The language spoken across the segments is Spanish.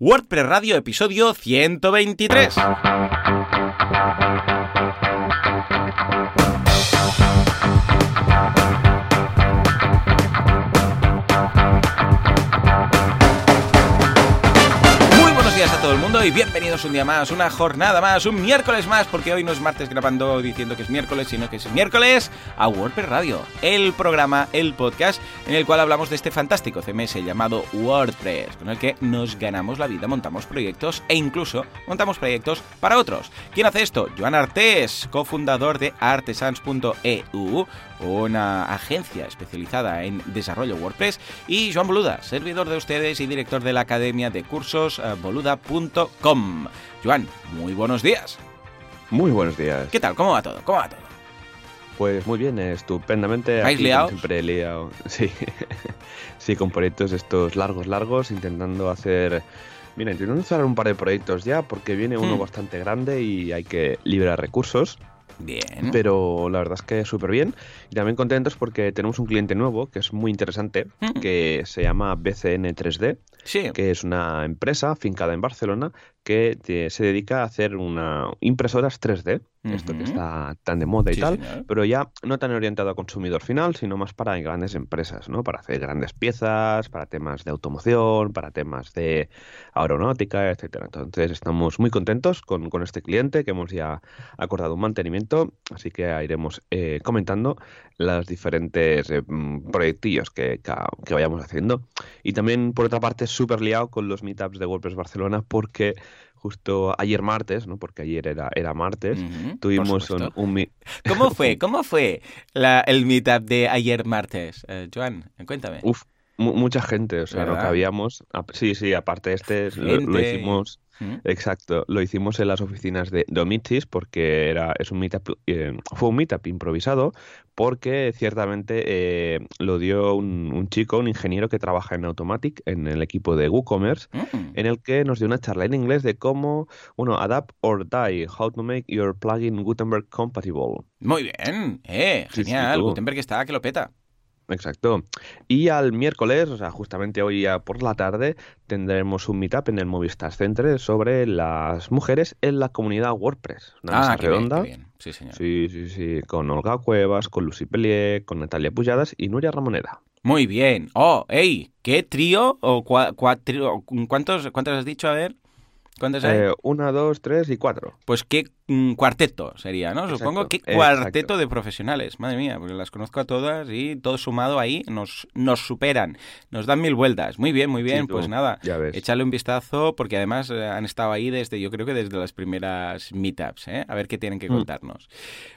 WordPress Radio, episodio 123. Y bienvenidos un día más, una jornada más, un miércoles más, porque hoy no es martes grabando diciendo que es miércoles, sino que es miércoles a WordPress Radio, el programa, el podcast en el cual hablamos de este fantástico CMS llamado WordPress, con el que nos ganamos la vida, montamos proyectos e incluso montamos proyectos para otros. ¿Quién hace esto? Joan Artés, cofundador de artesans.eu, una agencia especializada en desarrollo WordPress, y Joan Boluda, servidor de ustedes y director de la academia de cursos eh, boluda.com. Joan, muy buenos días. Muy buenos días. ¿Qué tal? ¿Cómo va todo? ¿Cómo va todo? Pues muy bien, estupendamente. ¿Habéis liado? Siempre he liado. Sí. sí, con proyectos estos largos, largos, intentando hacer. Mira, intentando cerrar un par de proyectos ya, porque viene uno Hmm. bastante grande y hay que liberar recursos. Bien. Pero la verdad es que súper bien. Y también contentos porque tenemos un cliente nuevo que es muy interesante, Hmm. que se llama BCN 3D, Sí. que es una empresa fincada en Barcelona que te- se dedica a hacer una impresoras 3D, esto que está tan de moda y Sí, tal, señor. pero ya no tan orientado a consumidor final, sino más para grandes empresas, ¿no? Para hacer grandes piezas, para temas de automoción, para temas de aeronáutica, etcétera. Entonces estamos muy contentos con, con este cliente que hemos ya acordado un mantenimiento, así que iremos eh, comentando los diferentes eh, mm, proyectillos que, que, que vayamos haciendo. Y también, por otra parte, súper liado con los meetups de WordPress Barcelona porque justo ayer martes, ¿no? Porque ayer era, era martes, tuvimos un, un ¿Cómo fue? ¿Cómo fue la- el meetup de ayer martes? Eh, Joan, cuéntame. Uf, mu- mucha gente, o sea, lo ¿Verdad? que habíamos. ap- Sí, sí, aparte este lo, hicimos. ¿Mm? Exacto, lo hicimos en las oficinas de Domitis porque era, es un meetup, eh, fue un meetup improvisado porque ciertamente eh, lo dio un, un chico, un ingeniero que trabaja en Automatic, en el equipo de WooCommerce, Mm. en el que nos dio una charla en inglés de cómo, bueno, adapt or die, how to make your plugin Gutenberg compatible. Muy bien, eh, Sí, sí, genial. tú. Gutenberg está que lo peta. Exacto. Y al miércoles, o sea, justamente hoy ya por la tarde, tendremos un meetup en el Movistar Center sobre las mujeres en la comunidad WordPress. Una mesa ah, bien, redonda. qué bien. Sí, señor. Sí, sí, sí, con Olga Cuevas, con Lucy Pellier, con Natalia Pujadas y Nuria Ramoneda. Muy bien. Oh, hey, ¿qué trío o cua- cuatro, cuántos, cuántos has dicho? A ver, ¿cuántos hay? Eh, una, dos, tres y cuatro. Pues qué mm, cuarteto sería, ¿no? Supongo que cuarteto exacto. de profesionales, madre mía, porque las conozco a todas y todo sumado ahí nos, nos superan, nos dan mil vueltas. Muy bien, muy bien, Sí, pues nada, échale un vistazo porque además eh, han estado ahí desde, yo creo que desde las primeras meetups, ¿eh? A ver qué tienen que Mm. contarnos.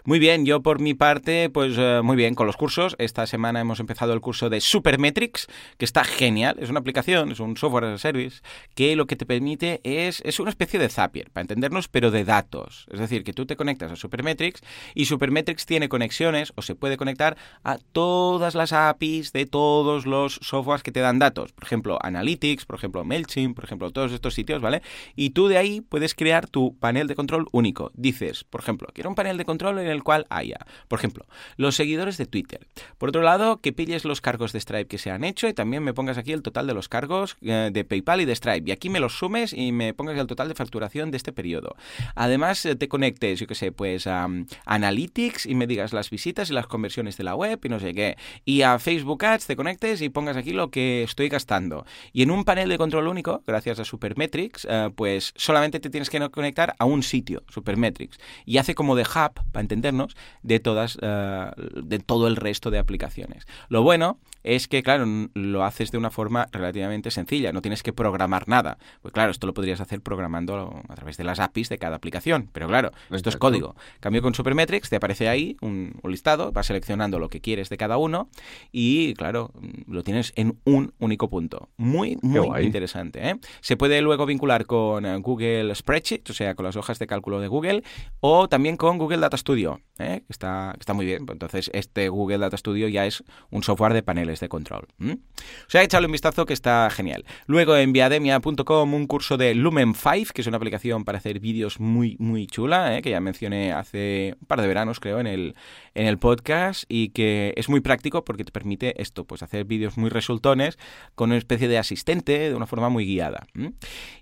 Muy bien, yo por mi parte, pues eh, muy bien con los cursos. Esta semana hemos empezado el curso de Supermetrics, que está genial. Es una aplicación, es un software as a service, que lo que te permite es, es una especie de Zapier, para entendernos, pero de datos. Es decir, que tú te conectas a Supermetrics y Supermetrics tiene conexiones o se puede conectar a todas las APIs de todos los softwares que te dan datos. Por ejemplo, Analytics, por ejemplo, MailChimp, por ejemplo, todos estos sitios, ¿vale? Y tú de ahí puedes crear tu panel de control único. Dices, por ejemplo, quiero un panel de control en el cual haya, por ejemplo, los seguidores de Twitter. Por otro lado, que pilles los cargos de Stripe que se han hecho y también me pongas aquí el total de los cargos eh, de PayPal y de Stripe. Y aquí me los sumes y me pongas el total de facturación de este periodo. Además, eh, te conectes, yo que sé, pues a um, Analytics y me digas las visitas y las conversiones de la web y no sé qué. Y a Facebook Ads te conectes y pongas aquí lo que estoy gastando. Y en un panel de control único, gracias a Supermetrics, eh, pues solamente te tienes que conectar a un sitio, Supermetrics. Y hace como de hub, para entendernos, de todas, eh, de todo el resto de aplicaciones. Lo bueno es que, claro, lo haces de una forma relativamente sencilla, no tienes que programar nada. Pues claro, esto lo podrías hacer programando a través de las APIs de cada aplicación, pero claro, esto es código. Cambio con Supermetrics, te aparece ahí un, un listado, vas seleccionando lo que quieres de cada uno y, claro, mm, lo tienes en un único punto. Muy, muy interesante. ¿eh? Se puede luego vincular con eh, Google Spreadsheet, o sea, con las hojas de cálculo de Google, o también con Google Data Studio, ¿eh? está, está muy bien. Entonces, este Google Data Studio ya es un software de paneles de control. ¿m? O sea, échale un vistazo que está genial. Luego en viademia.com un curso de Lumen 5, que es una aplicación para hacer vídeos muy, muy chula. ¿Eh? que ya mencioné hace un par de veranos, creo, en el, en el podcast y que es muy práctico porque te permite esto, pues hacer vídeos muy resultones con una especie de asistente de una forma muy guiada.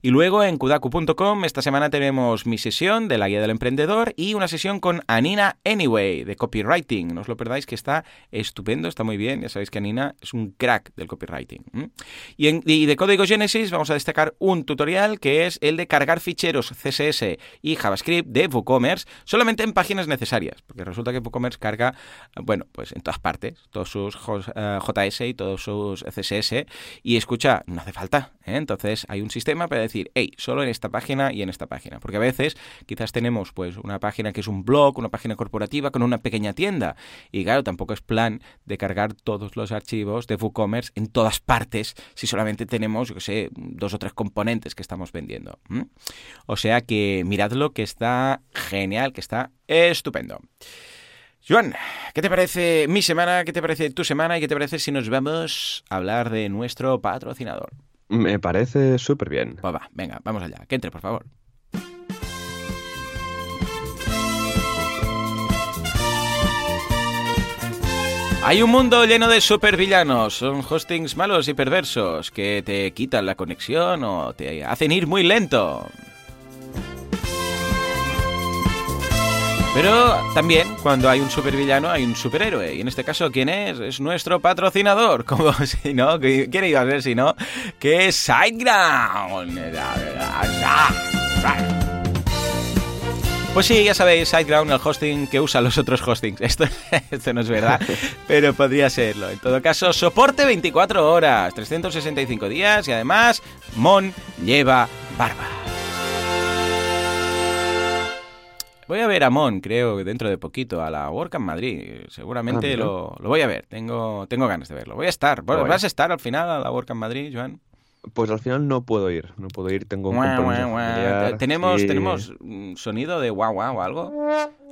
Y luego en kudaku.com esta semana tenemos mi sesión de la guía del emprendedor y una sesión con Anina Anyway de copywriting. No os lo perdáis que está estupendo, está muy bien. Ya sabéis que Anina es un crack del copywriting. Y, y de Código Genesis vamos a destacar un tutorial que es el de cargar ficheros CSS y JavaScript de WooCommerce solamente en páginas necesarias, porque resulta que WooCommerce carga, bueno, pues en todas partes, todos sus JS y todos sus CSS, y escucha, no hace falta. ¿eh? Entonces hay un sistema para decir, hey, solo en esta página y en esta página, porque a veces quizás tenemos pues una página que es un blog, una página corporativa con una pequeña tienda, y claro, tampoco es plan de cargar todos los archivos de WooCommerce en todas partes si solamente tenemos, yo sé, dos o tres componentes que estamos vendiendo. O sea que miradlo que está genial, que está estupendo. Juan, ¿qué te parece mi semana? ¿Qué te parece tu semana? ¿Y qué te parece si nos vamos a hablar de nuestro patrocinador? Me parece súper bien. Pues va, venga, vamos allá. Que entre, por favor. Hay un mundo lleno de supervillanos, son hostings malos y perversos que te quitan la conexión o te hacen ir muy lento. Pero también cuando hay un supervillano hay un superhéroe. Y en este caso, ¿quién es? Es nuestro patrocinador. Como si no, ¿quién iba a ser si no? Que es SiteGround. Pues sí, ya sabéis, SiteGround, el hosting que usan los otros hostings. Esto, esto no es verdad, pero podría serlo. En todo caso, soporte 24 horas, 365 días y además, Mon lleva barba. Voy a ver a Mon, creo, dentro de poquito, a la WordCamp Madrid. Seguramente Ah, lo, lo voy a ver. Tengo, tengo ganas de verlo. Voy a estar. Guay. ¿Vas a estar al final a la WordCamp Madrid, Joan? Pues al final no puedo ir, no puedo ir, tengo un Guau, compromiso ¿Tenemos, sí. ¿Tenemos mm, sonido de guau guau o algo?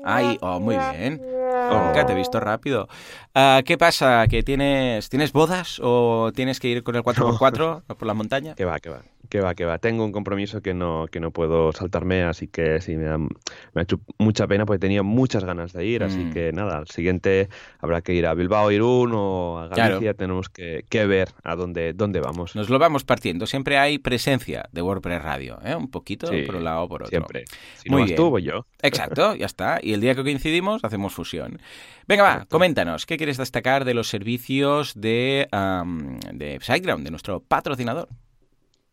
Ay, oh, muy bien. Oh. Nunca te he visto rápido. Ah, ¿Qué pasa? ¿Que tienes, tienes bodas o tienes que ir con el 4x4 por la montaña? Que va, que va, que va, que va. Tengo un compromiso que no, que no puedo saltarme, así que sí, me, da- me ha hecho mucha pena porque tenía muchas ganas de ir, así Mm. que nada, al siguiente habrá que ir a Bilbao, Irún o a Claro. Galicia, tenemos que, que ver a dónde, dónde vamos. Nos lo vamos partiendo. Siempre hay presencia de WordPress Radio, ¿eh? Un poquito Sí, por un lado o por otro. Siempre. Si Muy no vas bien. tú, voy yo. Exacto, ya está. Y el día que coincidimos, hacemos fusión. Venga, va, coméntanos, ¿qué quieres destacar de los servicios de, am, de SiteGround, de nuestro patrocinador?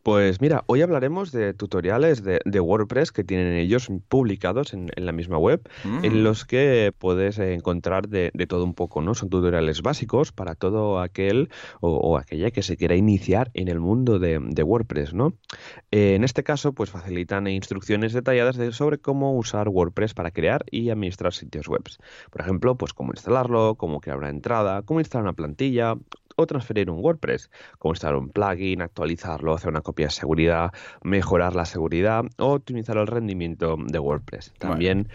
Pues mira, hoy hablaremos de tutoriales de, de WordPress que tienen ellos publicados en, en la misma web, Mm. en los que puedes encontrar de, de todo un poco, ¿no? Son tutoriales básicos para todo aquel o, o aquella que se quiera iniciar en el mundo de, de WordPress, ¿no? Eh, en este caso, pues facilitan instrucciones detalladas de- sobre cómo usar WordPress para crear y administrar sitios web. Por ejemplo, pues cómo instalarlo, cómo crear una entrada, cómo instalar una plantilla o transferir un WordPress, cómo instalar un plugin, actualizarlo, hacer una copia de seguridad, mejorar la seguridad o optimizar el rendimiento de WordPress. Bueno. También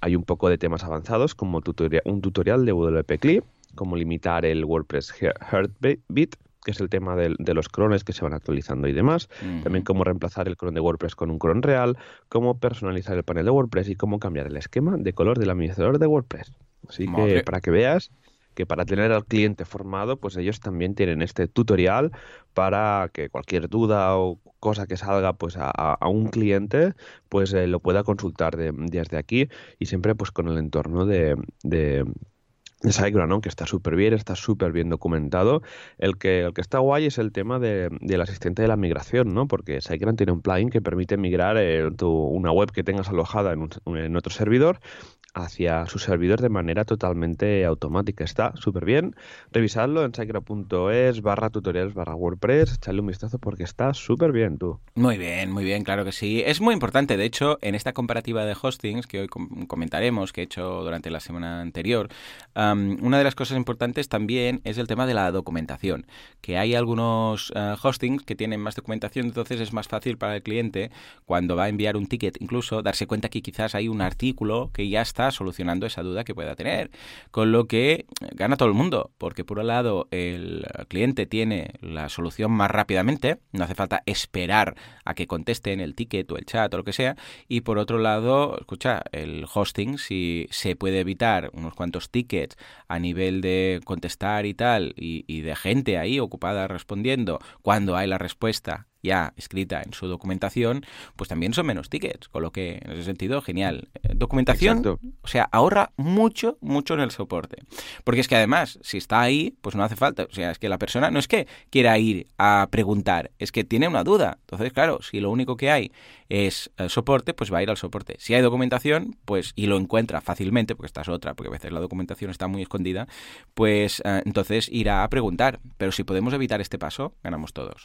hay un poco de temas avanzados como un tutorial de WP Clip, cómo limitar el WordPress He- Heartbeat, que es el tema de, los crones que se van actualizando y demás. También cómo reemplazar el cron de WordPress con un cron real, cómo personalizar el panel de WordPress y cómo cambiar el esquema de color del administrador de WordPress. Así Madre. que para que veas que para tener al cliente formado, pues ellos también tienen este tutorial para que cualquier duda o cosa que salga pues a, un cliente, pues eh, lo pueda consultar de- desde aquí y siempre pues con el entorno de, de, de ¿no? que está súper bien, está súper bien documentado. El que, el que está guay es el tema de- del asistente de la migración, ¿no? porque SiteGround tiene un plugin que permite migrar eh, tu- una web que tengas alojada en, un- en otro servidor hacia su servidor de manera totalmente automática. Está súper bien. Revisadlo en siteground.es barra tutoriales barra WordPress. Echadle un vistazo porque está súper bien, tú. Muy bien, muy bien, claro que sí. Es muy importante, de hecho, en esta comparativa de hostings que hoy com- comentaremos, que he hecho durante la semana anterior, una de las cosas importantes también es el tema de la documentación, que hay algunos eh, hostings que tienen más documentación, entonces es más fácil para el cliente cuando va a enviar un ticket incluso darse cuenta que quizás hay un artículo que ya está solucionando esa duda que pueda tener. Con lo que gana todo el mundo, porque por un lado el cliente tiene la solución más rápidamente, no hace falta esperar a que contesten el ticket o el chat o lo que sea, y por otro lado, escucha, el hosting, si se puede evitar unos cuantos tickets a nivel de contestar y tal, y de gente ahí ocupada respondiendo, cuando hay la respuesta ya escrita en su documentación, pues también son menos tickets, con lo que en ese sentido, genial. Eh, documentación, o sea, ahorra mucho, mucho en el soporte. Porque es que además, si está ahí, pues no hace falta. O sea, es que la persona no es que quiera ir a preguntar, es que tiene una duda. Entonces, claro, si lo único que hay es eh, soporte, pues va a ir al soporte. Si hay documentación, pues y lo encuentra fácilmente, porque esta es otra, porque a veces la documentación está muy escondida, pues eh, entonces irá a preguntar. Pero si podemos evitar este paso, ganamos todos.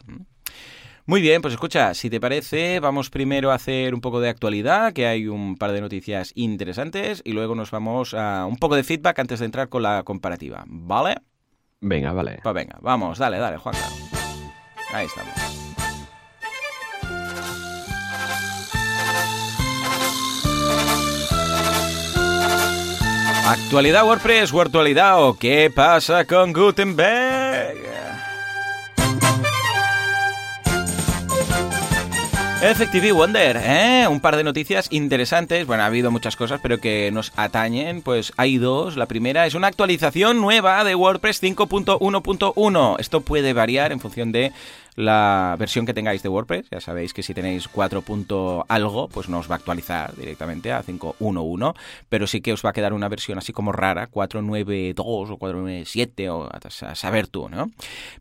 Muy bien, pues escucha, si te parece, vamos primero a hacer un poco de actualidad, que hay un par de noticias interesantes, y luego nos vamos a un poco de feedback antes de entrar con la comparativa, ¿vale? Venga, vale. Pues venga, vamos, dale, dale, Juan. Ahí estamos. Actualidad WordPress, virtualidad o qué pasa con Gutenberg. Effective Wonder, ¿eh? un par de noticias interesantes. Bueno, ha habido muchas cosas, pero que nos atañen. Pues hay dos. La primera es una actualización nueva de WordPress 5.1.1. Esto puede variar en función de la versión que tengáis de WordPress. Ya sabéis que si tenéis 4. algo, pues no os va a actualizar directamente a 5.1.1, pero sí que os va a quedar una versión así como rara, 4.9.2 o 4.9.7 o a saber tú, ¿no?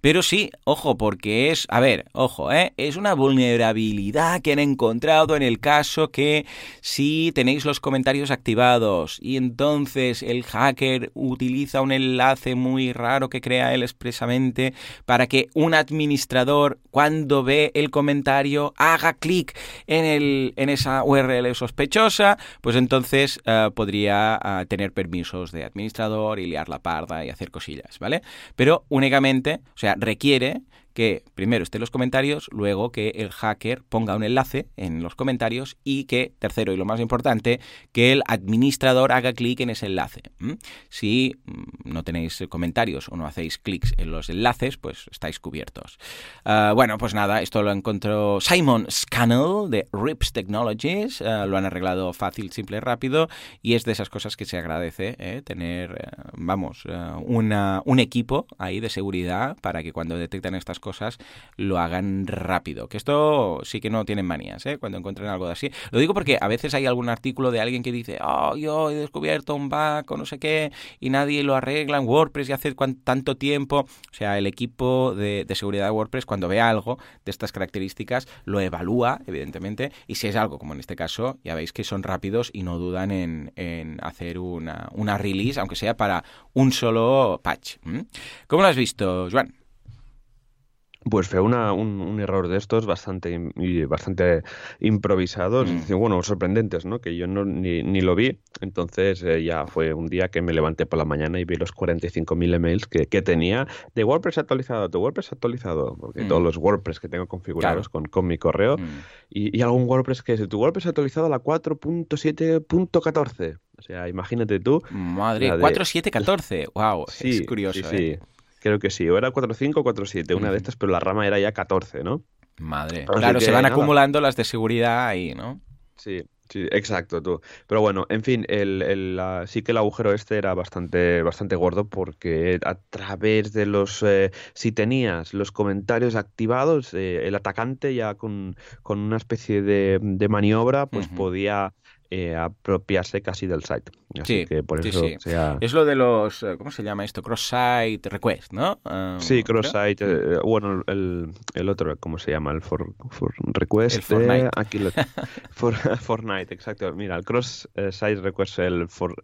Pero sí, ojo, porque es, a ver, ojo, ¿eh? es una vulnerabilidad que han encontrado en el caso que si tenéis los comentarios activados y entonces el hacker utiliza un enlace muy raro que crea él expresamente para que un administrador cuando ve el comentario haga clic en, en esa URL sospechosa, pues entonces eh, podría eh, tener permisos de administrador y liar la parda y hacer cosillas, ¿vale? Pero únicamente, o sea, requiere que primero estén los comentarios, luego que el hacker ponga un enlace en los comentarios y que, tercero y lo más importante, que el administrador haga clic en ese enlace. Si mm, no tenéis comentarios o no hacéis clics en los enlaces, pues estáis cubiertos. Ah, bueno, pues nada, esto lo encontró Simon Scannell de Rips Technologies. Ah, lo han arreglado fácil, simple, rápido y es de esas cosas que se agradece ¿eh? tener, eh, vamos, eh, un equipo ahí de seguridad para que cuando detectan estas cosas lo hagan rápido. Que esto sí que no tienen manías, ¿eh? Cuando encuentren algo de así. Lo digo porque a veces hay algún artículo de alguien que dice, oh, yo he descubierto un bug o no sé qué, y nadie lo arregla en WordPress y hace tanto tiempo. O sea, el equipo de, seguridad de WordPress, cuando ve algo de estas características, lo evalúa, evidentemente, y si es algo como en este caso, ya veis que son rápidos y no dudan en, hacer una, una release, aunque sea para un solo patch. ¿Cómo lo has visto, Joan? Pues fue una, un, error de estos bastante, bastante improvisados, mm. bueno, sorprendentes, ¿no? Que yo no, ni, ni lo vi. Entonces eh, ya fue un día que me levanté por la mañana y vi los 45.000 emails que, que, tenía de WordPress actualizado, de WordPress actualizado, porque todos mm. los WordPress que tengo configurados con, con, mi correo mm. y, y, algún WordPress que es tu WordPress actualizado a la 4.7.14. O sea, imagínate tú. Madre, 4.7.14. Wow, es curioso. Sí, ¿eh? sí. Creo que sí, o era 4.5 o 4.7, una de estas, pero la rama era ya 14, ¿no? Madre. claro, se van acumulando las de seguridad ahí, ¿no? Sí, sí, exacto, tú. Pero bueno, en fin, el, el, sí que el agujero este era bastante, bastante gordo porque a través de los... Eh, si tenías los comentarios activados, eh, el atacante ya con, con una especie de, de maniobra, pues podía eh, apropiarse casi del site. Así que por eso Es lo de los, eh, ¿cómo se llama esto? Cross-site request, ¿no? Um, sí, cross-site, eh, bueno, el, el, otro, ¿cómo se llama? El for, for request. El Fortnite. aquí lo, for, Fortnite, exacto. Mira, el cross-site request, el for.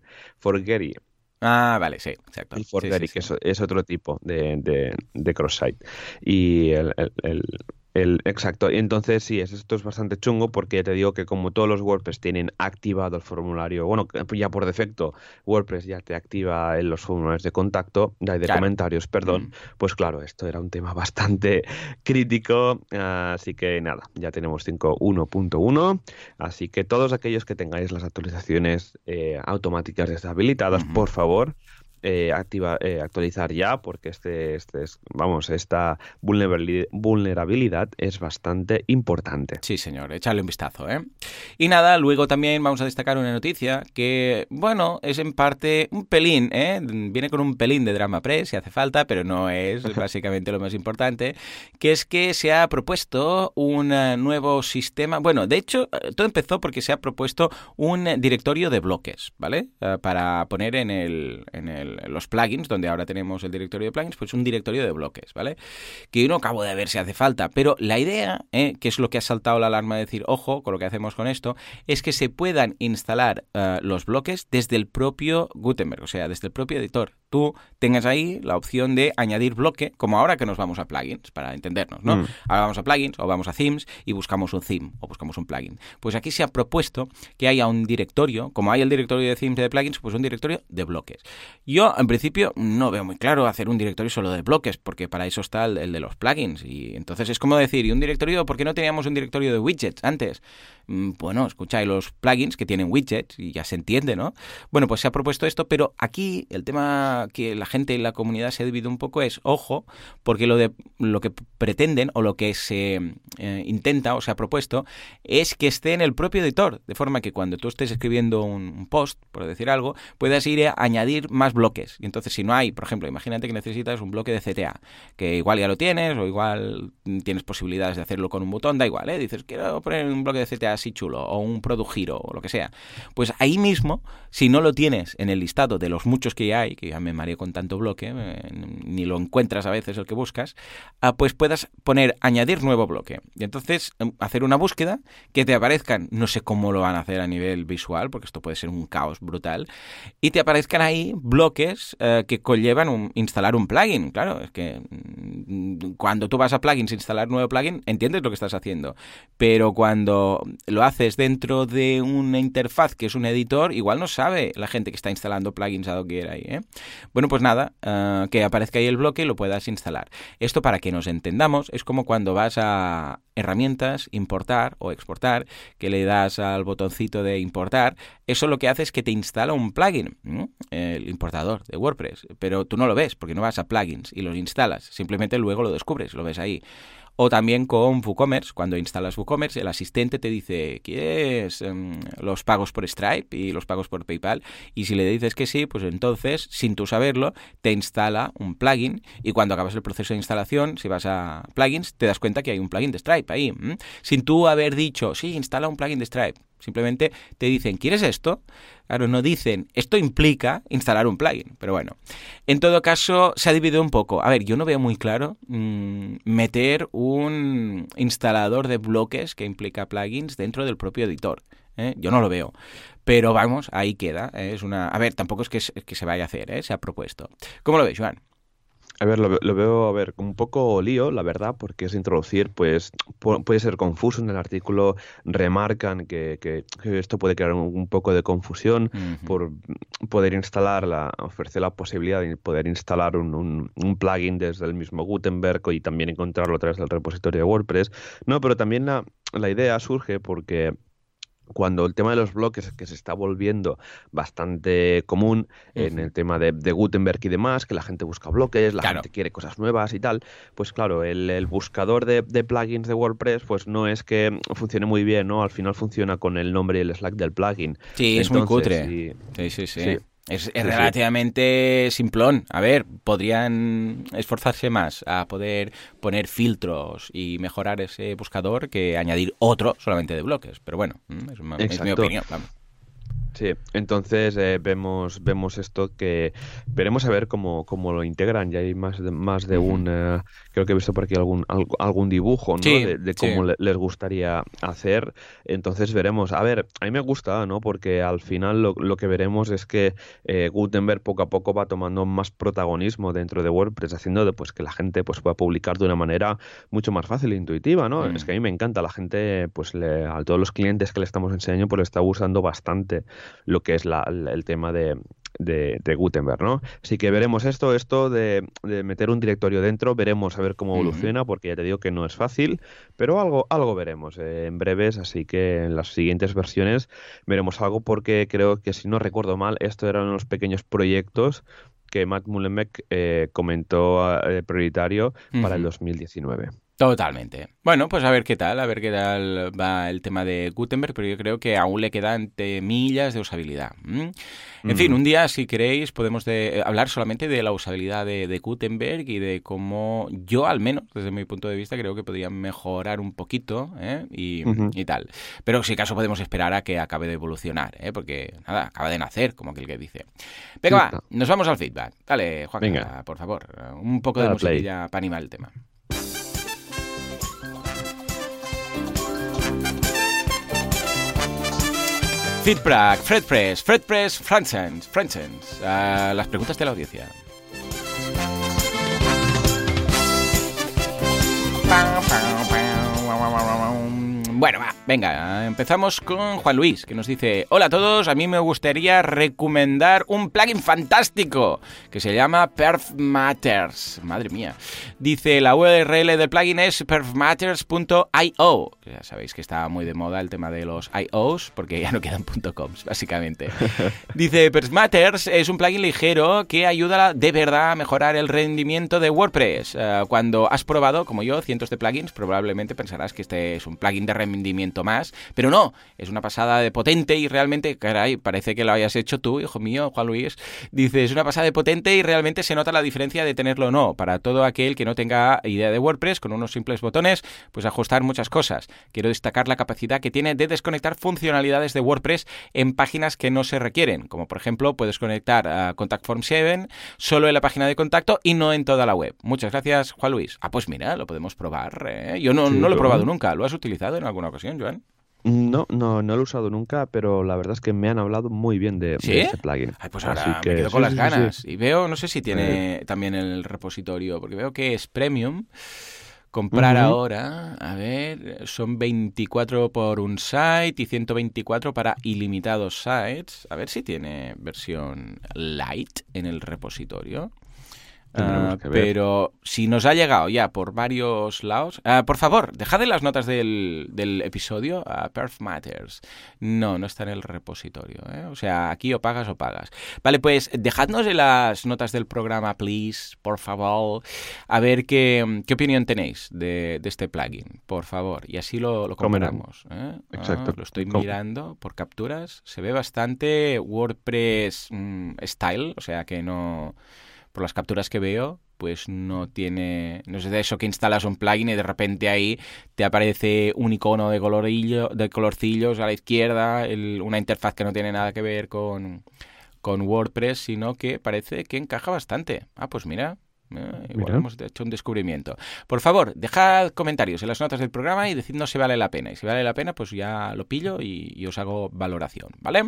Ah, vale, sí, exacto. El Forgery, que es, es, otro tipo de, de, de cross-site. Y el, el El, exacto, y entonces sí, esto es bastante chungo porque te digo que como todos los WordPress tienen activado el formulario, bueno, ya por defecto WordPress ya te activa en los formularios de contacto, de comentarios, perdón, mm. pues claro, esto era un tema bastante crítico, así que nada, ya tenemos 5.1.1, así que todos aquellos que tengáis las actualizaciones eh, automáticas deshabilitadas, por favor, eh, activa, eh, actualizar ya porque este, este es, vamos, esta vulnerabilidad es bastante importante. Sí, señor, echarle un vistazo. ¿eh? Y nada, luego también vamos a destacar una noticia que, bueno, es en parte un pelín, ¿eh? viene con un pelín de drama press si hace falta, pero no es básicamente lo más importante, que es que se ha propuesto un nuevo sistema, bueno, de hecho, todo empezó porque se ha propuesto un directorio de bloques, ¿vale? para poner en el, en el los plugins, donde ahora tenemos el directorio de plugins, pues un directorio de bloques, ¿vale? Que yo no acabo de ver si hace falta, pero la idea, ¿eh? que es lo que ha saltado la alarma de decir, ojo, con lo que hacemos con esto, es que se puedan instalar eh, los bloques desde el propio Gutenberg, o sea, desde el propio editor tú tengas ahí la opción de añadir bloque, como ahora que nos vamos a plugins, para entendernos, ¿no? Mm. Ahora vamos a plugins o vamos a themes y buscamos un theme o buscamos un plugin. Pues aquí se ha propuesto que haya un directorio, como hay el directorio de themes y de plugins, pues un directorio de bloques. Yo, en principio, no veo muy claro hacer un directorio solo de bloques, porque para eso está el, el de los plugins. Y entonces es como decir, ¿y un directorio? ¿Por qué no teníamos un directorio de widgets antes? Mm, bueno, escucháis los plugins que tienen widgets y ya se entiende, ¿no? Bueno, pues se ha propuesto esto, pero aquí el tema que la gente y la comunidad se ha dividido un poco es, ojo, porque lo, de, lo que pretenden o lo que se eh, intenta o se ha propuesto es que esté en el propio editor, de forma que cuando tú estés escribiendo un post, por decir algo, puedas ir a añadir más bloques. Y entonces si no hay, por ejemplo, imagínate que necesitas un bloque de CTA, que igual ya lo tienes o igual tienes posibilidades de hacerlo con un botón, da igual, ¿eh? Dices, quiero poner un bloque de CTA así chulo, o un product giro, o lo que sea. Pues ahí mismo, si no lo tienes en el listado de los muchos que hay, que ya me mareo con tanto bloque, eh, ni lo encuentras a veces el que buscas, ah, pues puedas poner añadir nuevo bloque. Y entonces em, hacer una búsqueda que te aparezcan, no sé cómo lo van a hacer a nivel visual, porque esto puede ser un caos brutal, y te aparezcan ahí bloques eh, que conllevan un, instalar un plugin. Claro, es que mm, cuando tú vas a plugins, instalar nuevo plugin, entiendes lo que estás haciendo. Pero cuando lo haces dentro de una interfaz que es un editor, igual no sabe la gente que está instalando plugins a Docker ahí. ¿eh? Bueno, pues nada, eh, que aparezca ahí el bloque y lo puedas instalar. Esto para que nos entendamos es como cuando vas a herramientas, importar o exportar, que le das al botoncito de importar, eso lo que hace es que te instala un plugin, el importador de WordPress, pero tú no lo ves porque no vas a plugins y los instalas, simplemente luego lo descubres, lo ves ahí. O también con WooCommerce, cuando instalas WooCommerce, el asistente te dice, ¿quieres em, los pagos por Stripe y los pagos por PayPal? Y si le dices que sí, pues entonces, sin tú saberlo, te instala un plugin y cuando acabas el proceso de instalación, si vas a plugins, te das cuenta que hay un plugin de Stripe ahí. Sin tú haber dicho, sí, instala un plugin de Stripe. Simplemente te dicen, ¿quieres esto? Claro, no dicen, esto implica instalar un plugin. Pero bueno, en todo caso, se ha dividido un poco. A ver, yo no veo muy claro mm, meter un instalador de bloques que implica plugins dentro del propio editor. ¿eh? Yo no lo veo. Pero vamos, ahí queda. ¿eh? Es una... A ver, tampoco es que, que se vaya a hacer, ¿eh? se ha propuesto. ¿Cómo lo ves, Joan? A ver, lo, veo, a ver, un poco lío, la verdad, porque es introducir, pues puede ser confuso en el artículo, remarcan que, que, esto puede crear un, poco de confusión por poder instalar, la, ofrecer la posibilidad de poder instalar un, un, plugin desde el mismo Gutenberg y también encontrarlo a través del repositorio de WordPress. No, pero también la, la idea surge porque cuando el tema de los bloques que se está volviendo bastante común en el tema de, Gutenberg y demás, que la gente busca bloques, la gente quiere cosas nuevas y tal, pues claro, el, buscador de, plugins de WordPress pues no es que funcione muy bien, ¿no? Al final funciona con el nombre y el Slack del plugin. Sí, es muy cutre. sí, sí. sí. Es, relativamente simplón. A ver, podrían esforzarse más a poder poner filtros y mejorar ese buscador que añadir otro solamente de bloques. Pero bueno, mm, es, mi opinión. Sí, entonces eh, vemos vemos esto que veremos a ver cómo, cómo lo integran. Ya hay más de, más de un, eh, creo que he visto por aquí algún algún dibujo ¿no? de, cómo les gustaría hacer. Entonces veremos. A ver, a mí me gusta, ¿no? Porque al final lo, lo que veremos es que eh, Gutenberg poco a poco va tomando más protagonismo dentro de WordPress, haciendo de, pues que la gente pues pueda publicar de una manera mucho más fácil e intuitiva, ¿no? Es que a mí me encanta. La gente, pues le, a todos los clientes que le estamos enseñando, pues le está usando bastante lo que es la, el tema de, de, Gutenberg, ¿no? Así que veremos esto, esto de, meter un directorio dentro, veremos a ver cómo evoluciona, porque ya te digo que no es fácil, pero algo, algo veremos eh, en breves, así que en las siguientes versiones veremos algo, porque creo que si no recuerdo mal, esto eran unos pequeños proyectos que Matt Mullenbeck eh, comentó eh, prioritario para el 2019. Totalmente. Bueno, pues a ver qué tal, a ver qué tal va el tema de Gutenberg, pero yo creo que aún le quedan millas de usabilidad. En fin, un día, si queréis, podemos de, hablar solamente de la usabilidad de, Gutenberg y de cómo yo, al menos, desde mi punto de vista, creo que podría mejorar un poquito ¿eh? y, tal. Pero si acaso podemos esperar a que acabe de evolucionar, ¿eh? porque nada, acaba de nacer, como aquel que dice. Venga, va, nos vamos al feedback. Dale, Juan, por favor, un poco de música para animar el tema. Feedback, FredPress, FredPress, Fransens, Fransens. Uh, las preguntas de la audiencia. Bueno, va, venga, empezamos con Juan Luis, que nos dice, hola a todos, a mí me gustaría recomendar un plugin fantástico que se llama Perf Matters. Madre mía. Dice, la URL del plugin es perfmatters.io. Ya sabéis que está muy de moda el tema de los IOs, porque ya no quedan .coms, básicamente. Dice, Perfmatters es un plugin ligero que ayuda de verdad a mejorar el rendimiento de WordPress. Eh, cuando has probado, como yo, cientos de plugins, probablemente pensarás que este es un plugin de rendimiento más, pero no, es una pasada de potente y realmente, caray, parece que lo hayas hecho tú, hijo mío, Juan Luis, dice, es una pasada de potente y realmente se nota la diferencia de tenerlo o no. Para todo aquel que no tenga idea de WordPress, con unos simples botones, pues ajustar muchas cosas. Quiero destacar la capacidad que tiene de desconectar funcionalidades de WordPress en páginas que no se requieren, como por ejemplo puedes conectar a Contact Form 7 solo en la página de contacto y no en toda la web. Muchas gracias, Juan Luis. Ah, pues mira, lo podemos probar. ¿eh? Yo no, no lo he probado nunca. ¿Lo has utilizado en alguna ocasión, No, no, no lo he usado nunca, pero la verdad es que me han hablado muy bien de, ese plugin. Ay, pues ahora me quedo con las ganas. y veo, no sé si tiene también el repositorio, porque veo que es premium. Comprar ahora, a ver, son 24 por un site y 124 para ilimitados sites. A ver si tiene versión light en el repositorio. Ah, pero si nos ha llegado ya por varios lados, ah, por favor, dejad en las notas del, episodio a Perf Matters. No, no está en el repositorio. ¿eh? O sea, aquí o pagas o pagas. Vale, pues dejadnos en las notas del programa, please, por favor, a ver qué, qué opinión tenéis de, este plugin, por favor. Y así lo, lo comparamos. ¿eh? Exacto. Ah, lo estoy mirando por capturas. Se ve bastante WordPress mm, style, o sea que no por las capturas que veo, pues no tiene, no es de eso que instalas un plugin y de repente ahí te aparece un icono de colorillo, de colorcillos a la izquierda, una interfaz que no tiene nada que ver con, con WordPress, sino que parece que encaja bastante. Ah, pues mira, eh, igual hemos hecho un descubrimiento. Por favor, dejad comentarios en las notas del programa y decidnos si vale la pena. Y si vale la pena, pues ya lo pillo y, y os hago valoración, ¿vale?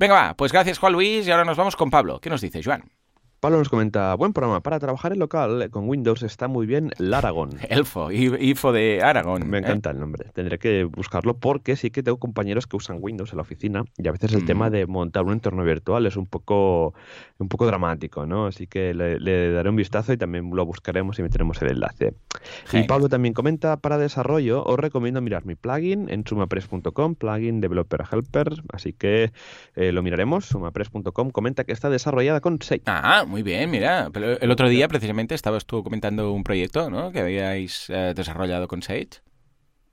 Venga, va, pues gracias Juan Luis y ahora nos vamos con Pablo. ¿Qué nos dice, Joan? Pablo nos comenta, buen programa, para trabajar en local eh, con Windows está muy bien Laragon. Elfo, IFO de Aragon. Me ¿eh? encanta el nombre, tendré que buscarlo porque sí que tengo compañeros que usan Windows en la oficina y a veces el tema mm. de montar un entorno virtual es un poco, un poco dramático, ¿no? Así que le, daré un vistazo y también lo buscaremos y meteremos el enlace. Y Pablo también comenta, para desarrollo os recomiendo mirar mi plugin en sumapress.com, plugin developer helper, así que eh, lo miraremos, sumapress.com comenta que está desarrollada con 6. Ah, muy bien, mira. Pero el otro día precisamente estabas tú comentando un proyecto, ¿no? Que habíais eh, desarrollado con Sage.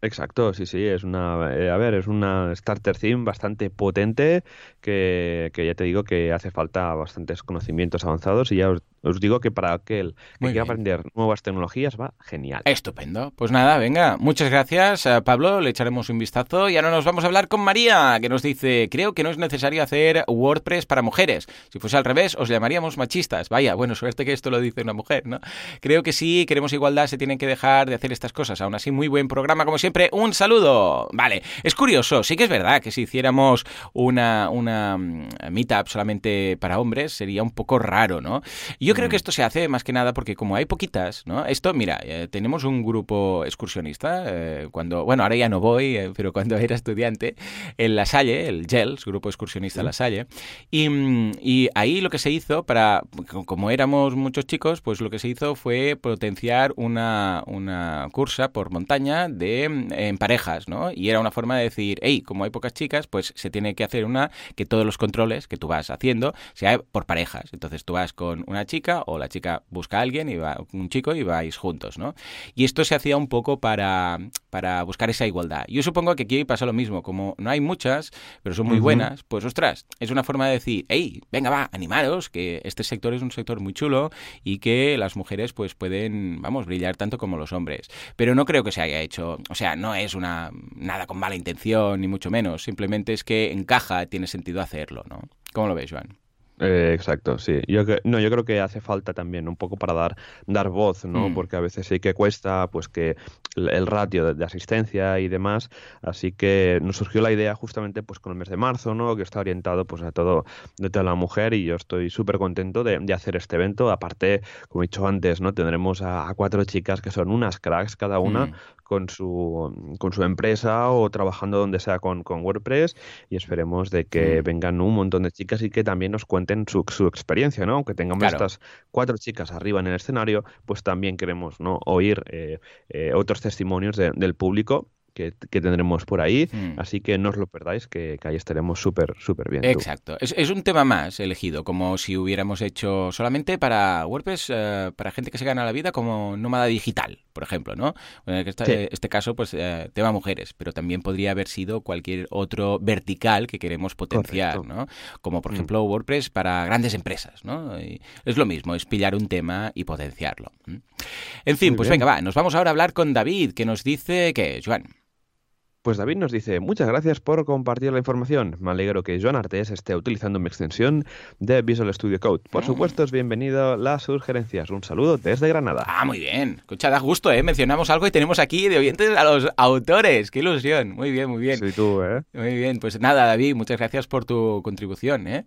Exacto, sí, sí, es una, eh, a ver, es una starter theme bastante potente que, que, ya te digo que hace falta bastantes conocimientos avanzados y ya os, os digo que para aquel que quiera aprender nuevas tecnologías va genial. Estupendo. Pues nada, venga, muchas gracias, eh, Pablo. Le echaremos un vistazo y ahora nos vamos a hablar con María, que nos dice: Creo que no es necesario hacer WordPress para mujeres. Si fuese al revés, os llamaríamos machistas. Vaya, bueno, suerte que esto lo dice una mujer, ¿no? Creo que sí, queremos igualdad, se tienen que dejar de hacer estas cosas. Aún así, muy buen programa, como siempre. Un saludo. Vale, es curioso, sí que es verdad que si hiciéramos una, una mm, meetup solamente para hombres, sería un poco raro, ¿no? Yo creo que mm. esto se hace más que nada porque como hay poquitas, ¿no? Esto, mira, eh, tenemos un grupo excursionista, eh, cuando, bueno, ahora ya no voy, eh, pero cuando era estudiante, en La Salle, el GELS, grupo excursionista La Salle, y, mm, y ahí lo que se hizo para, como éramos muchos chicos, pues lo que se hizo fue potenciar una, una cursa por montaña de en parejas, ¿no? Y era una forma de decir, hey, como hay pocas chicas, pues se tiene que hacer una que todos los controles que tú vas haciendo sea por parejas. Entonces tú vas con una chica o la chica busca a alguien y va un chico y vais juntos, ¿no? Y esto se hacía un poco para, para buscar esa igualdad. Yo supongo que aquí pasa lo mismo, como no hay muchas, pero son muy buenas, pues ostras, es una forma de decir, hey, venga va, animaros, que este sector es un sector muy chulo y que las mujeres pues pueden, vamos, brillar tanto como los hombres. Pero no creo que se haya hecho, o sea, no es una nada con mala intención, ni mucho menos, simplemente es que encaja, tiene sentido hacerlo, ¿no? ¿Cómo lo ves, Joan? Eh, exacto, sí. Yo, no, yo creo que hace falta también un poco para dar, dar voz, ¿no? Mm. Porque a veces sí que cuesta, pues que el, ratio de, asistencia y demás. Así que nos surgió la idea justamente pues con el mes de marzo, ¿no? Que está orientado pues a todo, de toda la mujer y yo estoy súper contento de, hacer este evento. Aparte, como he dicho antes, ¿no? Tendremos a, cuatro chicas que son unas cracks cada una, mm con su, con su empresa o trabajando donde sea con, con WordPress y esperemos de que mm. vengan un montón de chicas y que también nos cuenten su, su experiencia, ¿no? Aunque tengamos estas cuatro chicas arriba en el escenario, pues también queremos ¿no? oír eh, eh, otros testimonios del público que, tendremos por ahí. Hmm. Así que no os lo perdáis, que, ahí estaremos súper, súper bien. Exacto. Es, un tema más elegido, como si hubiéramos hecho solamente para WordPress, eh, para gente que se gana la vida como nómada digital, por ejemplo, ¿no? En este, este caso, pues eh, tema mujeres, pero también podría haber sido cualquier otro vertical que queremos potenciar, ¿no? Como por hmm. ejemplo WordPress para grandes empresas, ¿no? es lo mismo, es pillar un tema y potenciarlo. En fin, pues venga, va, nos vamos ahora a hablar con David, que nos dice que, Joan. Pues David nos dice, muchas gracias por compartir la información. Me alegro que Joan Artes esté utilizando mi extensión de Visual Studio Code. Por mm. supuesto, es bienvenido las sugerencias. Un saludo desde Granada. Ah, muy bien. Escucha, da gusto, ¿eh? Mencionamos algo y tenemos aquí de oyentes a los autores. ¡Qué ilusión! Muy bien, muy bien. Soy tú, ¿eh? Muy bien. Pues nada, David, muchas gracias por tu contribución, ¿eh?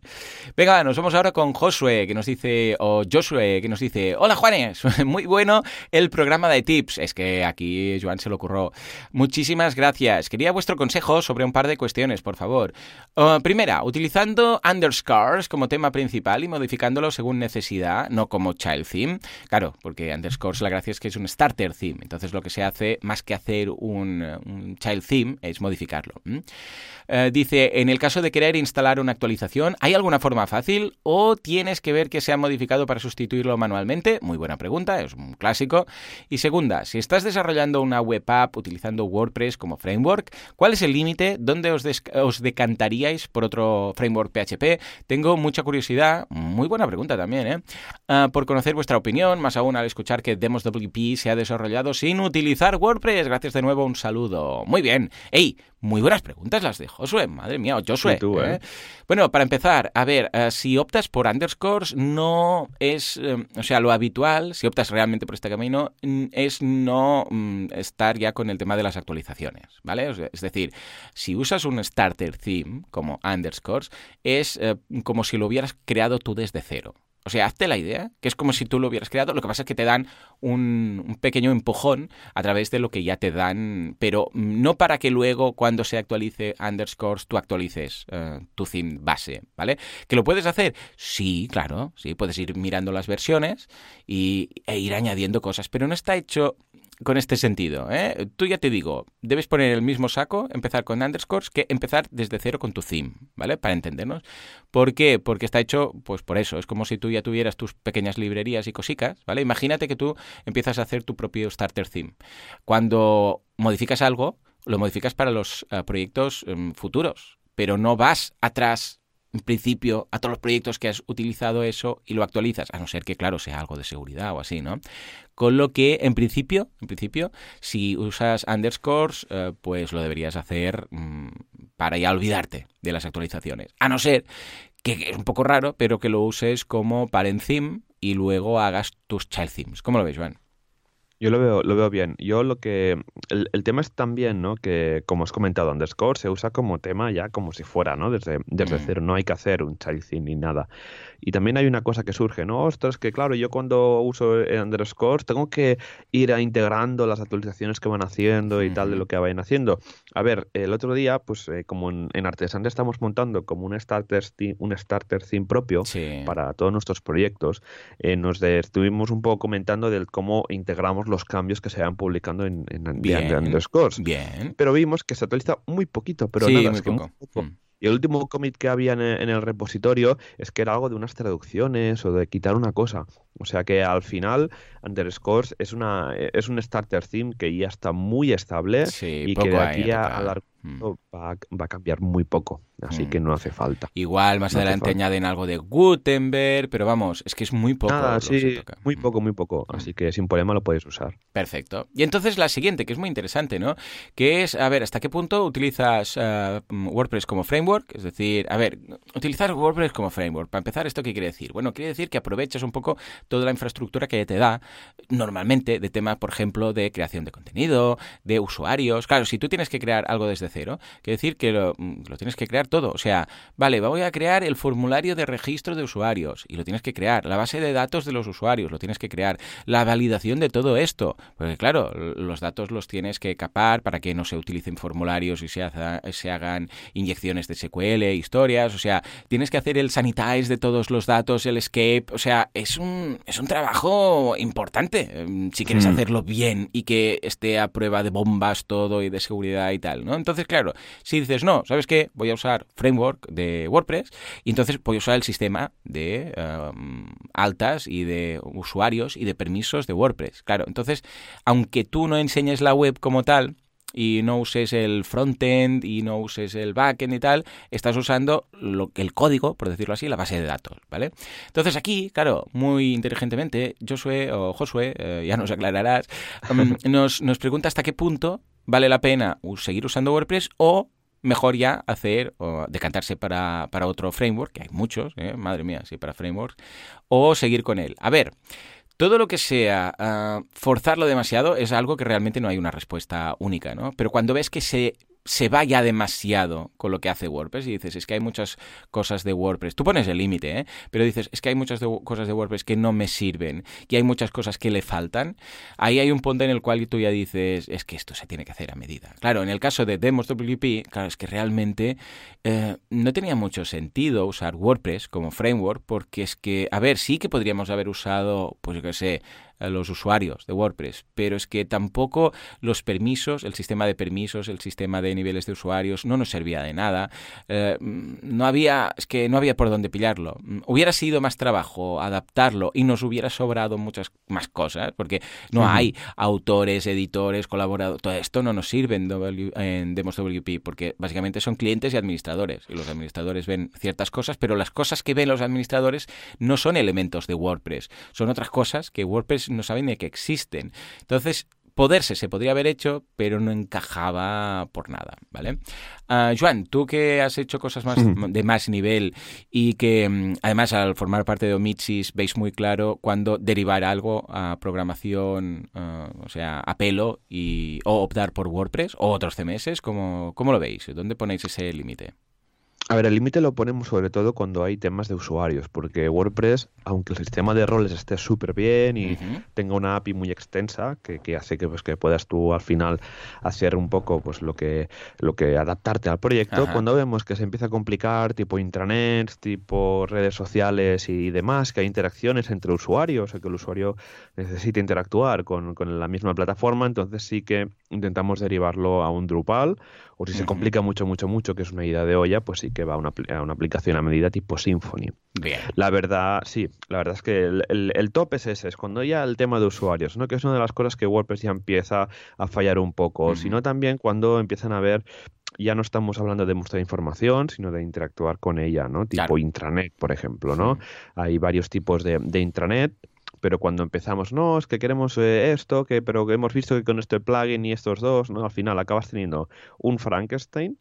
Venga, nos vamos ahora con Josué, que nos dice, o Josué, que nos dice, hola Juanes, muy bueno el programa de tips. Es que aquí Joan se lo ocurrió. Muchísimas gracias. Quería vuestro consejo sobre un par de cuestiones, por favor. Uh, primera, utilizando underscores como tema principal y modificándolo según necesidad, no como child theme. Claro, porque underscores la gracia es que es un starter theme. Entonces lo que se hace, más que hacer un, child theme, es modificarlo. Uh, dice, en el caso de querer instalar una actualización, ¿hay alguna forma fácil o tienes que ver que se ha modificado para sustituirlo manualmente? Muy buena pregunta, es un clásico. Y segunda, si estás desarrollando una web app utilizando WordPress como framework, ¿Cuál es el límite? ¿Dónde os, decantaríais por otro framework PHP? Tengo mucha curiosidad, muy buena pregunta también, ¿eh? Ah, por conocer vuestra opinión, más aún al escuchar que Demos WP se ha desarrollado sin utilizar WordPress. Gracias de nuevo, un saludo. Muy bien. ¡Ey! Muy buenas preguntas las de Josué, madre mía, Josué. ¿eh? ¿eh? Bueno, para empezar, a ver, eh, si optas por underscores, no es, o sea, lo habitual, si optas realmente por este camino, mm, es no mm, estar ya con el tema de las actualizaciones, ¿vale? Es decir, si usas un starter theme como underscores, es como si lo hubieras creado tú desde cero. O sea, hazte la idea, que es como si tú lo hubieras creado, lo que pasa es que te dan un, pequeño empujón a través de lo que ya te dan, pero no para que luego cuando se actualice underscores tú actualices eh, tu theme base, ¿vale? ¿Que lo puedes hacer? Sí, claro, sí, puedes ir mirando las versiones y, e ir añadiendo cosas, pero no está hecho con este sentido. ¿eh? Tú ya te digo, debes poner el mismo saco, empezar con underscores, que empezar desde cero con tu theme, ¿vale? Para entendernos. ¿Por qué? Porque está hecho, pues por eso. Es como si tú ya tuvieras tus pequeñas librerías y cosicas, ¿vale? Imagínate que tú empiezas a hacer tu propio starter theme. Cuando modificas algo, lo modificas para los eh, proyectos em, futuros, pero no vas atrás en principio, a todos los proyectos que has utilizado eso y lo actualizas, a no ser que, claro, sea algo de seguridad o así, ¿no? Con lo que, en principio, en principio, si usas underscores, eh, pues lo deberías hacer mm, para ya olvidarte de las actualizaciones. A no ser que es un poco raro, pero que lo uses como parent y luego hagas tus child themes. ¿Cómo lo ves, Joan? Yo lo veo, lo veo bien. Yo lo que. El, el, tema es también, ¿no? Que, como has comentado, underscore se usa como tema ya como si fuera, ¿no? Desde, desde mm. cero. No hay que hacer un theme ni nada. Y también hay una cosa que surge, ¿no? Ostras, que claro, yo cuando uso underscores tengo que ir a integrando las actualizaciones que van haciendo y tal de lo que vayan haciendo. A ver, el otro día, pues eh, como en, en Artesan estamos montando como un starter theme, un starter theme propio para todos nuestros proyectos, eh, nos estuvimos un poco comentando del cómo integramos los cambios que se van publicando en, en, bien, underscores. Bien. Pero vimos que se actualiza muy poquito, pero nada, es que muy poco. Mm. Y el último commit que había en el, repositorio es que era algo de unas traducciones o de quitar una cosa. O sea que al final Underscores es una es un starter theme que ya está muy estable y que de aquí a, largo mm. va, va, a cambiar muy poco. Así mm. que no hace falta. Igual más adelante añaden algo de Gutenberg, pero vamos, es que es muy poco. Nada, sí, muy mm. poco, muy poco. Así que sin problema lo puedes usar. Perfecto. Y entonces la siguiente, que es muy interesante, ¿no? Que es, a ver, ¿hasta qué punto utilizas uh, WordPress como framework? Es decir, a ver, utilizar WordPress como framework. Para empezar, ¿esto qué quiere decir? Bueno, quiere decir que aprovechas un poco toda la infraestructura que te da normalmente de temas, por ejemplo, de creación de contenido, de usuarios. Claro, si tú tienes que crear algo desde cero, quiere decir que lo, mm, lo tienes que crear todo. O sea, vale, voy a crear el formulario de registro de usuarios y lo tienes que crear. La base de datos de los usuarios lo tienes que crear. La validación de todo esto. Porque claro, los datos los tienes que capar para que no se utilicen formularios y se, se hagan inyecciones de SQL, historias. O sea, tienes que hacer el sanitize de todos los datos, el escape. O sea, es un, es un trabajo importante em, si quieres mm. hacerlo bien y que esté a prueba de bombas todo y de seguridad y tal, ¿no? Entonces, claro, si dices, no, ¿sabes qué? Voy a usar framework de WordPress y entonces voy a usar el sistema de em, altas y de usuarios y de permisos de WordPress. Claro, entonces, aunque tú no enseñes la web como tal, y no uses el frontend y no uses el backend y tal, estás usando lo, el código, por decirlo así, la base de datos, ¿vale? Entonces aquí, claro, muy inteligentemente, Josué o Josué, eh, ya nos aclararás, em, nos, nos pregunta hasta qué punto vale la pena seguir usando WordPress o mejor ya hacer o decantarse para, para otro framework, que hay muchos, ¿eh? madre mía, sí, para frameworks, o seguir con él. A ver, todo lo que sea uh, forzarlo demasiado es algo que realmente no hay una respuesta única, ¿no? Pero cuando ves que se se vaya demasiado con lo que hace WordPress y dices, es que hay muchas cosas de WordPress. Tú pones el límite, ¿eh? pero dices, es que hay muchas cosas de WordPress que no me sirven y hay muchas cosas que le faltan. Ahí hay un punto en el cual tú ya dices, es que esto se tiene que hacer a medida. Claro, en el caso de Demos WP, claro, es que realmente eh, no tenía mucho sentido usar WordPress como framework porque es que, a ver, sí que podríamos haber usado, pues yo qué sé, los usuarios de WordPress, pero es que tampoco los permisos, el sistema de permisos, el sistema de niveles de usuarios no nos servía de nada. Eh, no había, es que no había por dónde pillarlo. Hubiera sido más trabajo adaptarlo y nos hubiera sobrado muchas más cosas, porque no hay autores, editores, colaboradores, todo esto no nos sirve en, en Demos WP, porque básicamente son clientes y administradores, y los administradores ven ciertas cosas, pero las cosas que ven los administradores no son elementos de WordPress, son otras cosas que WordPress no saben ni que existen. Entonces, poderse se podría haber hecho, pero no encajaba por nada, ¿vale? Uh, Joan, tú que has hecho cosas más de más nivel y que mm, además al formar parte de Omitsis veis muy claro cuándo derivar algo a programación, uh, o sea, a pelo y, o optar por WordPress o otros CMS, ¿cómo, cómo lo veis? ¿Dónde ponéis ese límite? A ver, el límite lo ponemos sobre todo cuando hay temas de usuarios, porque WordPress, aunque el sistema de roles esté súper bien y tenga una API muy extensa, que, que hace que, pues, que puedas tú al final hacer un poco pues lo que, lo que adaptarte al proyecto, cuando vemos que se empieza a complicar, tipo intranets, tipo redes sociales y demás, que hay interacciones entre usuarios, o que el usuario necesita interactuar con, con la misma plataforma, entonces sí que intentamos derivarlo a un Drupal o si se complica mucho, mucho, mucho, que es una idea de olla, pues sí que va a una, una aplicación a medida tipo Symfony. Bien. La verdad, sí, la verdad es que el, el, top es ese, es cuando ya el tema de usuarios, ¿no? que es una de las cosas que WordPress ya empieza a fallar un poco, sino también cuando empiezan a haber ya no estamos hablando de mostrar información, sino de interactuar con ella, ¿no? Tipo intranet, por ejemplo, ¿no? Hay varios tipos de, de intranet pero cuando empezamos, no, es que queremos eh, esto, que, pero hemos visto que con este plugin y estos dos, ¿no? Al final acabas teniendo un Frankenstein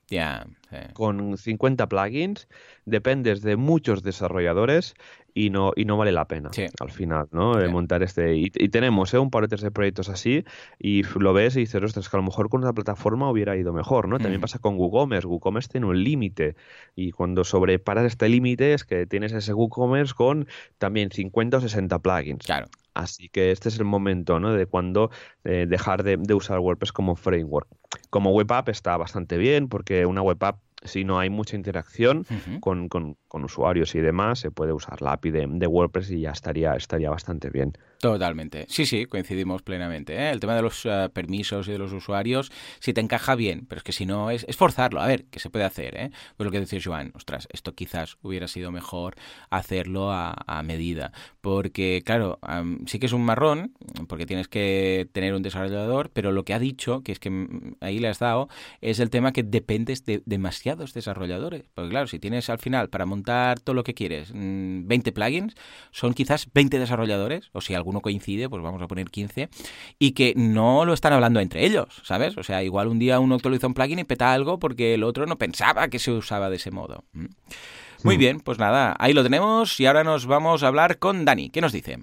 con 50 plugins, dependes de muchos desarrolladores y no, y no vale la pena al final, ¿no? Montar este. Y, tenemos ¿eh? un par de proyectos así y lo ves y dices, ostras, que a lo mejor con otra plataforma hubiera ido mejor, ¿no? También pasa con WooCommerce. WooCommerce tiene un límite y cuando sobreparas este límite es que tienes ese WooCommerce con también 50 o 60 plugins. Claro. Así que este es el momento ¿no? de cuando eh, dejar de, de, usar WordPress como framework. Como web app está bastante bien porque una web app si no hay mucha interacción con, con, usuarios y demás, se puede usar la API de, de, WordPress y ya estaría, estaría bastante bien. Totalmente. Sí, sí, coincidimos plenamente. ¿eh? El tema de los eh, permisos y de los usuarios, si te encaja bien, pero es que si no, es, forzarlo. A ver, ¿qué se puede hacer? ¿eh? Pues lo que dice Joan, ostras, esto quizás hubiera sido mejor hacerlo a, medida. Porque, claro, sí que es un marrón, porque tienes que tener un desarrollador, pero lo que ha dicho, que es que mm, ahí le has dado, es el tema que dependes de demasiados desarrolladores. Porque, claro, si tienes al final para montar todo lo que quieres 20 mm, plugins, son quizás 20 desarrolladores, o si alguno coincide, pues vamos a poner 15, y que no lo están hablando entre ellos, ¿sabes? O sea, igual un día uno actualiza un plugin y peta algo porque el otro no pensaba que se usaba de ese modo. ¿Mm? Muy hmm. bien, pues nada, ahí lo tenemos y ahora nos vamos a hablar con Dani. ¿Qué nos dice?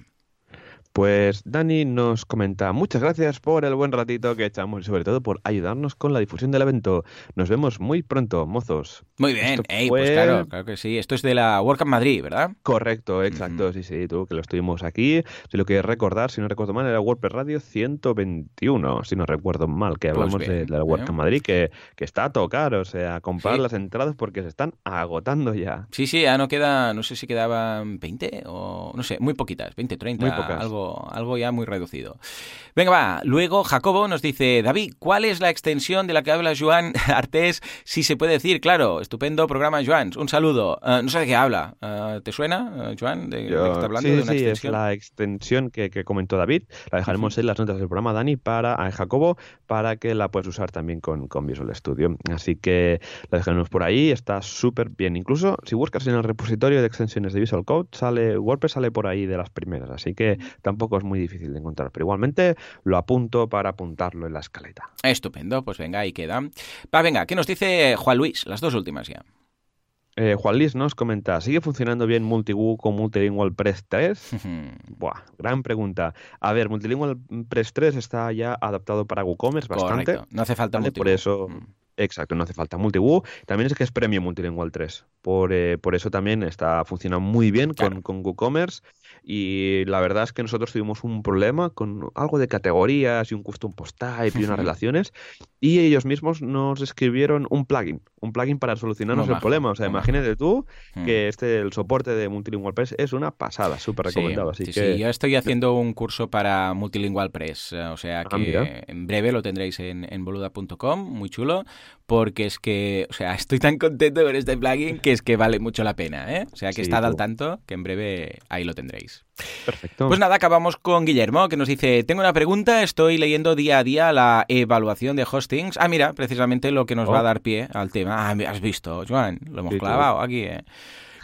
Pues Dani nos comenta, muchas gracias por el buen ratito que echamos y sobre todo por ayudarnos con la difusión del evento. Nos vemos muy pronto, mozos. Muy bien, pues claro, claro que sí. Esto es de la WordCamp Madrid, ¿verdad? Correcto, exacto, sí, sí, tú que lo estuvimos aquí. Si lo quieres recordar, si no recuerdo mal, era WordPress Radio 121, si no recuerdo mal, que pues hablamos de, la WordCamp Madrid, que, que, está a tocar, o sea, comprar las entradas porque se están agotando ya. Sí, sí, ya no queda, no sé si quedaban 20 o, no sé, muy poquitas, 20, 30, muy pocas. algo algo, ya muy reducido. Venga, va. Luego Jacobo nos dice, David, ¿cuál es la extensión de la que habla Joan Artés? Si se puede decir, claro. Estupendo programa, Joan. Un saludo. Eh, no sé de qué habla. Eh, ¿Te suena, eh, Joan? De, está hablando sí, sí, es la extensión que, comentó David. La dejaremos en las notas del programa, Dani, para a Jacobo, para que la puedas usar también con, con Visual Studio. Así que la dejaremos por ahí. Está súper bien. Incluso si buscas en el repositorio de extensiones de Visual Code, sale WordPress sale por ahí de las primeras. Así que tampoco es muy difícil de encontrar, pero igualmente lo apunto para apuntarlo en la escaleta. Estupendo, pues venga, ahí queda. Va, venga, ¿qué nos dice Juan Luis? Las dos últimas ya. Eh, Juan Luis nos comenta, ¿sigue funcionando bien Multiwoo con Multilingual Press 3? Buah, gran pregunta. A ver, Multilingual Press 3 está ya adaptado para WooCommerce bastante. No hace falta ¿vale? Por eso, mm. Exacto, no hace falta Multiwoo. También es que es premio Multilingual 3. Por, eh, por eso también está funcionando muy bien con, con WooCommerce. Y la verdad es que nosotros tuvimos un problema con algo de categorías y un custom post type y unas relaciones. Y ellos mismos nos escribieron un plugin, un plugin para solucionarnos el problema. O sea, imagínate tú que este el soporte de Multilingual Press es una pasada, súper recomendado. Así que... sí, yo estoy haciendo un curso para Multilingual Press, o sea ah, que en breve lo tendréis en, en boluda.com, muy chulo, porque es que, o sea, estoy tan contento con este plugin que es que vale mucho la pena, ¿eh? O sea que estad al tanto, que en breve ahí lo tendréis. Perfecto. Pues nada, acabamos con Guillermo, que nos dice, tengo una pregunta, estoy leyendo día a día la evaluación de hostings. Ah, mira, precisamente lo que nos va a oh. dar pie al tema. Ah, has visto, Joan, lo hemos clavado aquí, ¿eh?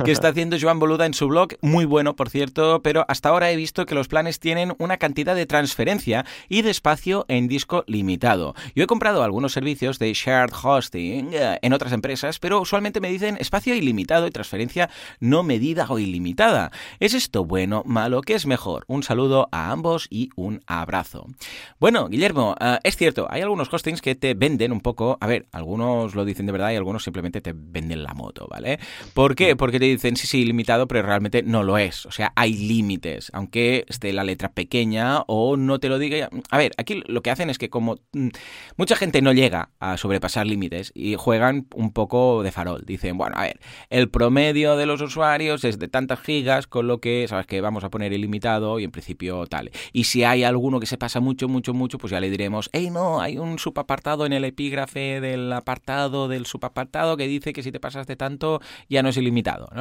Que está haciendo Joan Boluda en su blog, muy bueno por cierto, pero hasta ahora he visto que los planes tienen una cantidad de transferencia y de espacio en disco limitado. Yo he comprado algunos servicios de shared hosting eh, en otras empresas, pero usualmente me dicen espacio ilimitado y transferencia no medida o ilimitada. ¿Es esto bueno, malo? ¿Qué es mejor? Un saludo a ambos y un abrazo. Bueno, Guillermo, eh, es cierto, hay algunos hostings que te venden un poco, a ver, algunos lo dicen de verdad y algunos simplemente te venden la moto, ¿vale? ¿Por qué? Porque te dicen, sí, sí, ilimitado, pero realmente no lo es. O sea, hay límites, aunque esté la letra pequeña o no te lo diga. A ver, aquí lo que hacen es que como mm, mucha gente no llega a sobrepasar límites y juegan un poco de farol. Dicen, bueno, a ver, el promedio de los usuarios es de tantas gigas, con lo que, sabes que vamos a poner ilimitado y en principio tal. Y si hay alguno que se pasa mucho, mucho, mucho, pues ya le diremos, hey, no, hay un subapartado en el epígrafe del apartado del subapartado que dice que si te pasas de tanto ya no es ilimitado, ¿no?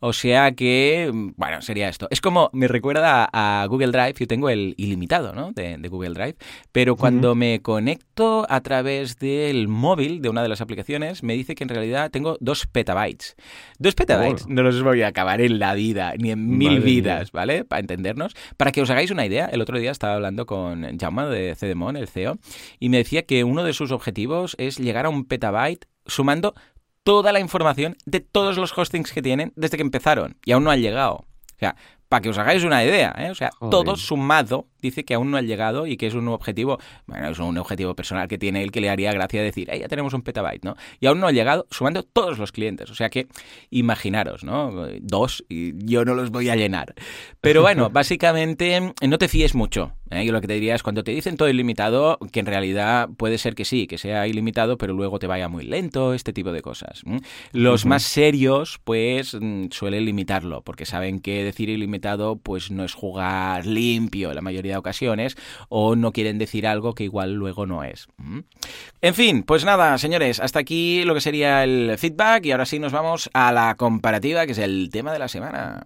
O sea que, bueno, sería esto. Es como, me recuerda a, Google Drive, yo tengo el ilimitado, ¿no? De, Google Drive, pero cuando me conecto a través del móvil de una de las aplicaciones, me dice que en realidad tengo dos petabytes. Dos petabytes no los voy a acabar en la vida, ni en mil vidas, ¿vale? Para entendernos. Para que os hagáis una idea, el otro día estaba hablando con Jaume de Cedemon, el CEO, y me decía que uno de sus objetivos es llegar a un petabyte sumando toda la información de todos los hostings que tienen desde que empezaron y aún no han llegado. O sea, para que os hagáis una idea, ¿eh? o sea, todo sumado dice que aún no ha llegado y que es un objetivo, bueno, es un objetivo personal que tiene él que le haría gracia decir, ya tenemos un petabyte, ¿no? Y aún no ha llegado sumando todos los clientes. O sea que imaginaros, ¿no? Dos y yo no los voy a llenar. Pero bueno, básicamente no te fíes mucho. ¿eh? Yo lo que te diría es cuando te dicen todo ilimitado, que en realidad puede ser que sí, que sea ilimitado, pero luego te vaya muy lento, este tipo de cosas. Los más serios, pues, mm, suelen limitarlo, porque saben que decir ilimitado, pues no es jugar limpio. La mayoría de ocasiones o no quieren decir algo que igual luego no es. ¿Mm? En fin, pues nada, señores, hasta aquí lo que sería el feedback y ahora sí nos vamos a la comparativa, que es el tema de la semana.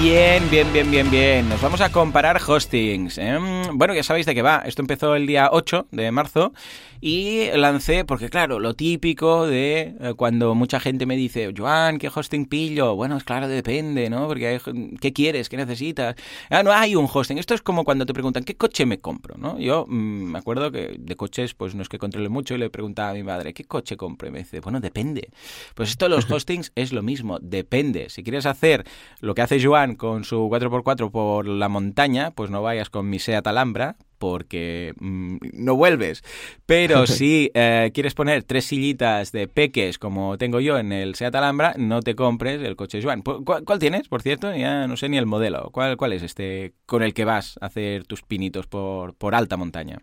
Bien, bien, bien, bien, bien. Nos vamos a comparar hostings. ¿eh? Bueno, ya sabéis de qué va. Esto empezó el día 8 de marzo y lancé, porque claro, lo típico de eh, cuando mucha gente me dice, Joan, ¿qué hosting pillo? Bueno, es claro, depende, ¿no? Porque hay, ¿qué quieres? ¿Qué necesitas? Ah, no hay un hosting. Esto es como cuando te preguntan, ¿qué coche me compro? ¿no? Yo mm, me acuerdo que de coches, pues no es que controle mucho y le preguntaba a mi madre, ¿qué coche compro? Y me dice, bueno, depende. Pues esto de los hostings es lo mismo, depende. Si quieres hacer lo que hace Joan con su 4x4 por la montaña, pues no vayas con mi Seat Alhambra, porque mm, no vuelves. Pero si eh, quieres poner tres sillitas de peques como tengo yo en el Seat Alhambra, no te compres el coche Juan. ¿Cuál, tienes, por cierto? Ya no sé ni el modelo. ¿Cuál, ¿Cuál es este con el que vas a hacer tus pinitos por, por alta montaña?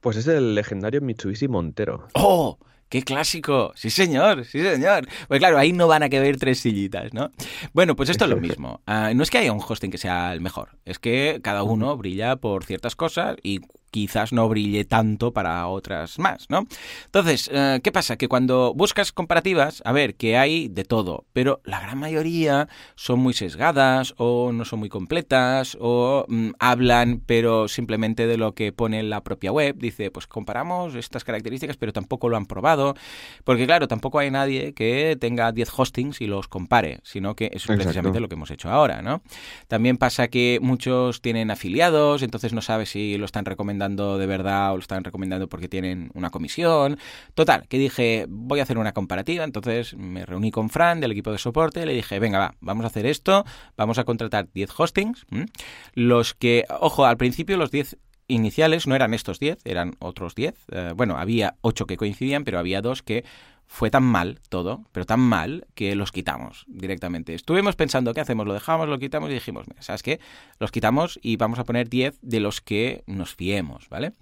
Pues es el legendario Mitsubishi Montero. ¡Oh! ¡Qué clásico! Sí, señor, sí, señor. Pues claro, ahí no van a caber tres sillitas, ¿no? Bueno, pues esto es lo mismo. Ah, no es que haya un hosting que sea el mejor, es que cada uno brilla por ciertas cosas y quizás no brille tanto para otras más, ¿no? Entonces, eh, ¿qué pasa? Que cuando buscas comparativas, a ver, que hay de todo, pero la gran mayoría son muy sesgadas o no son muy completas o mm, hablan pero simplemente de lo que pone en la propia web. Dice, pues comparamos estas características, pero tampoco lo han probado, porque claro, tampoco hay nadie que tenga 10 hostings y los compare, sino que es precisamente lo que hemos hecho ahora, ¿no? También pasa que muchos tienen afiliados, entonces no sabes si lo están recomendando de verdad o lo están recomendando porque tienen una comisión. Total, que dije, voy a hacer una comparativa. Entonces me reuní con Fran del equipo de soporte le dije, venga, va, vamos a hacer esto. Vamos a contratar 10 hostings. Los que, ojo, al principio los 10 iniciales no eran estos 10, eran otros 10. Eh, bueno, había 8 que coincidían, pero había dos que fue tan mal todo, pero tan mal, que los quitamos directamente. Estuvimos pensando, ¿qué hacemos? ¿Lo dejamos, lo quitamos? Y dijimos, ¿sabes qué? Los quitamos y vamos a poner 10 de los que nos fiemos, ¿vale?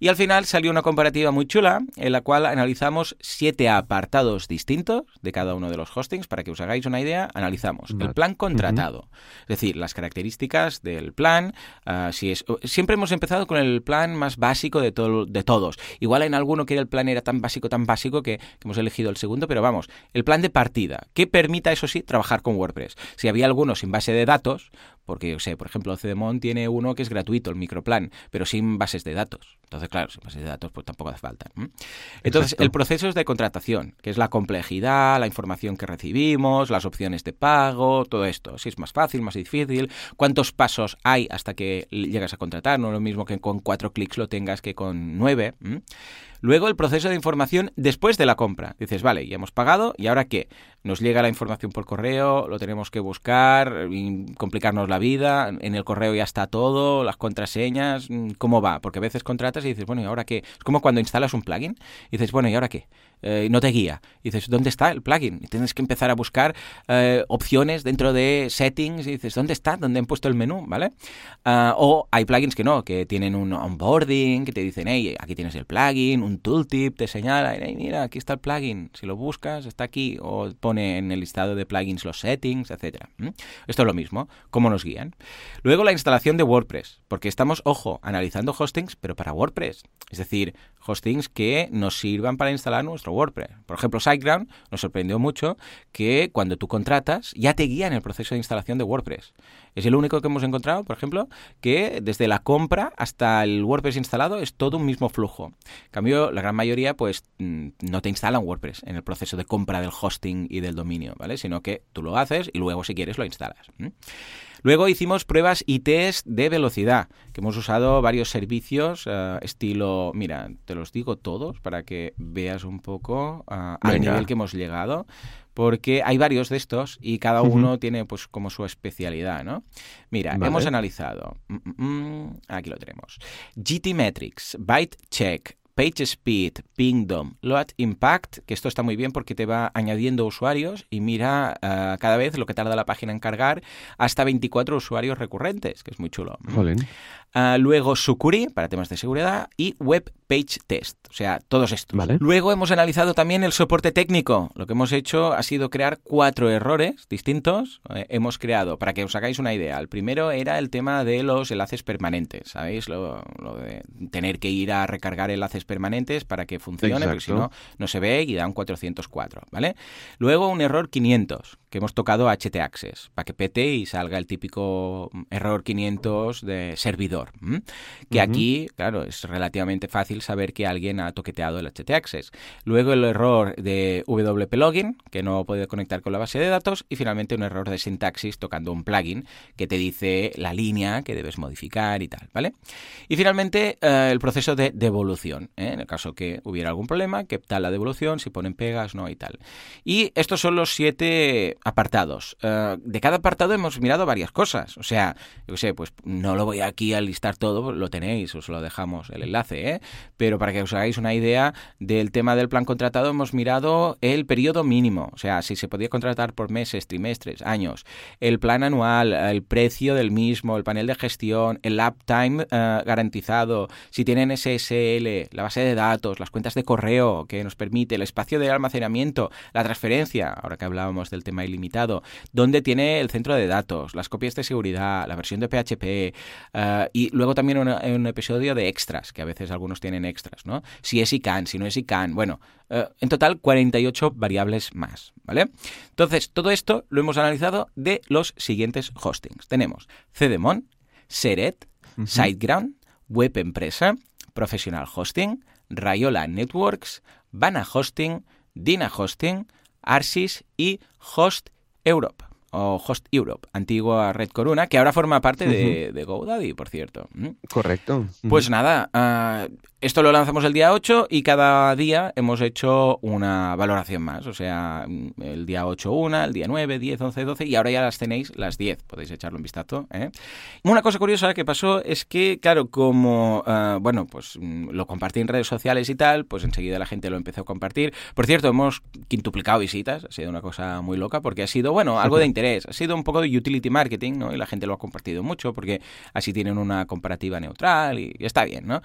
Y al final salió una comparativa muy chula en la cual analizamos siete apartados distintos de cada uno de los hostings. Para que os hagáis una idea, analizamos el plan contratado, es decir, las características del plan. Ah, si es, siempre hemos empezado con el plan más básico de, todo, de todos. Igual en alguno que el plan era tan básico, tan básico que, hemos elegido el segundo, pero vamos, el plan de partida, que permita, eso sí, trabajar con WordPress. Si había alguno sin base de datos, porque yo sé, por ejemplo, Cedemon tiene uno que es gratuito, el microplan, pero sin bases de datos. Entonces, claro, sin bases de datos pues tampoco hace falta. Entonces, el proceso es de contratación, que es la complejidad, la información que recibimos, las opciones de pago, todo esto. Si es más fácil, más difícil, cuántos pasos hay hasta que llegas a contratar, no es lo mismo que con cuatro clics lo tengas que con nueve. Luego el proceso de información después de la compra. Dices, vale, ya hemos pagado, ¿y ahora qué? Nos llega la información por correo, lo tenemos que buscar, complicarnos la vida, en el correo ya está todo, las contraseñas, mm, ¿cómo va? Porque a veces contratas y dices, bueno, ¿y ahora qué? Es como cuando instalas un plugin y dices, bueno, ¿y ahora qué? Eh, no te guía. Dices, ¿dónde está el plugin? Y tienes que empezar a buscar eh, opciones dentro de settings y dices, ¿dónde está? ¿Dónde han puesto el menú? ¿Vale? Ah, o hay plugins que no, que tienen un onboarding, que te dicen, hey, aquí tienes el plugin, un tooltip, te señala, hey, mira, aquí está el plugin. Si lo buscas, está aquí. O pone en el listado de plugins los settings, etcétera. Esto es lo mismo, cómo nos guían. Luego la instalación de WordPress, porque estamos, ojo, analizando hostings, pero para WordPress. Es decir, hostings que nos sirvan para instalar nuestro WordPress. Por ejemplo, SiteGround nos sorprendió mucho que cuando tú contratas ya te guía en el proceso de instalación de WordPress. Es el único que hemos encontrado, por ejemplo, que desde la compra hasta el WordPress instalado es todo un mismo flujo. En cambio, la gran mayoría pues mm, no te instalan WordPress en el proceso de compra del hosting y del dominio, ¿vale? Sino que tú lo haces y luego si quieres lo instalas. Luego hicimos pruebas y test de velocidad, que hemos usado varios servicios eh, estilo, mira, te los digo todos para que veas un poco uh, al nivel que hemos llegado, porque hay varios de estos y cada uno tiene pues como su especialidad, ¿no? Mira, hemos analizado, mm, mm, mm, aquí lo tenemos, GT Metrics, Byte Check, Page Speed, Pingdom, Load Impact, que esto está muy bien porque te va añadiendo usuarios y mira uh, cada vez lo que tarda la página en cargar, hasta 24 usuarios recurrentes, que es muy chulo. Uh, luego Sucuri, para temas de seguridad, y Web Page Test, o sea, todos estos. Vale. Luego hemos analizado también el soporte técnico. Lo que hemos hecho ha sido crear cuatro errores distintos. Eh, hemos creado, para que os hagáis una idea, el primero era el tema de los enlaces permanentes, ¿sabéis? Lo, lo de tener que ir a recargar enlaces permanentes para que funcione, Exacto. porque si no, no se ve y da un 404, ¿vale? Luego un error 500, que hemos tocado HT Access, para que pete y salga el típico error 500 de servidor. ¿m? Que aquí, claro, es relativamente fácil saber que alguien ha toqueteado el HT Access. Luego el error de WP Login, que no puede conectar con la base de datos. Y finalmente un error de sintaxis tocando un plugin que te dice la línea que debes modificar y tal, ¿vale? Y finalmente eh, el proceso de devolución, ¿eh? en el caso que hubiera algún problema, qué tal la devolución, si ponen pegas, no y tal. Y estos son los siete apartados. Eh, de cada apartado hemos mirado varias cosas. O sea, yo sé, pues no lo voy aquí a listar todo, lo tenéis, os lo dejamos el enlace, ¿eh? Pero para que os hagáis una idea del tema del plan contratado, hemos mirado el periodo mínimo. O sea, si se podía contratar por meses, trimestres, años, el plan anual, el precio del mismo, el panel de gestión, el uptime eh, garantizado, si tienen SSL, la base de datos, las cuentas de correo que nos permite, el espacio de almacenamiento, la transferencia, ahora que hablábamos del tema ilimitado, dónde tiene el centro de datos, las copias de seguridad, la versión de PHP eh, y luego también un, un episodio de extras, que a veces algunos tienen extras, ¿no? Si es ICANN, si no es ICANN, bueno, eh, en total 48 variables más, ¿vale? Entonces, todo esto lo hemos analizado de los siguientes hostings. Tenemos CDMON, Seret, SiteGround, Web Empresa, Professional Hosting, Rayola Networks, Vana Hosting, Dina Hosting, Arsis y Host Europe o Host Europe, antigua Red Corona, que ahora forma parte de, de GoDaddy, por cierto. ¿Mm? Correcto. Pues nada, ah, esto lo lanzamos el día 8 y cada día hemos hecho una valoración más. O sea, mm, el día 8 una, el día 9, 10, 11, 12 y ahora ya las tenéis las 10. Podéis echarle un vistazo. ¿eh? Una cosa curiosa que pasó es que, claro, como, ah, bueno, pues mm, lo compartí en redes sociales y tal, pues enseguida la gente lo empezó a compartir. Por cierto, hemos quintuplicado visitas. Ha sido una cosa muy loca porque ha sido, bueno, algo de interés. Ha sido un poco de utility marketing, ¿no? Y la gente lo ha compartido mucho porque así tienen una comparativa neutral y, y está bien, ¿no?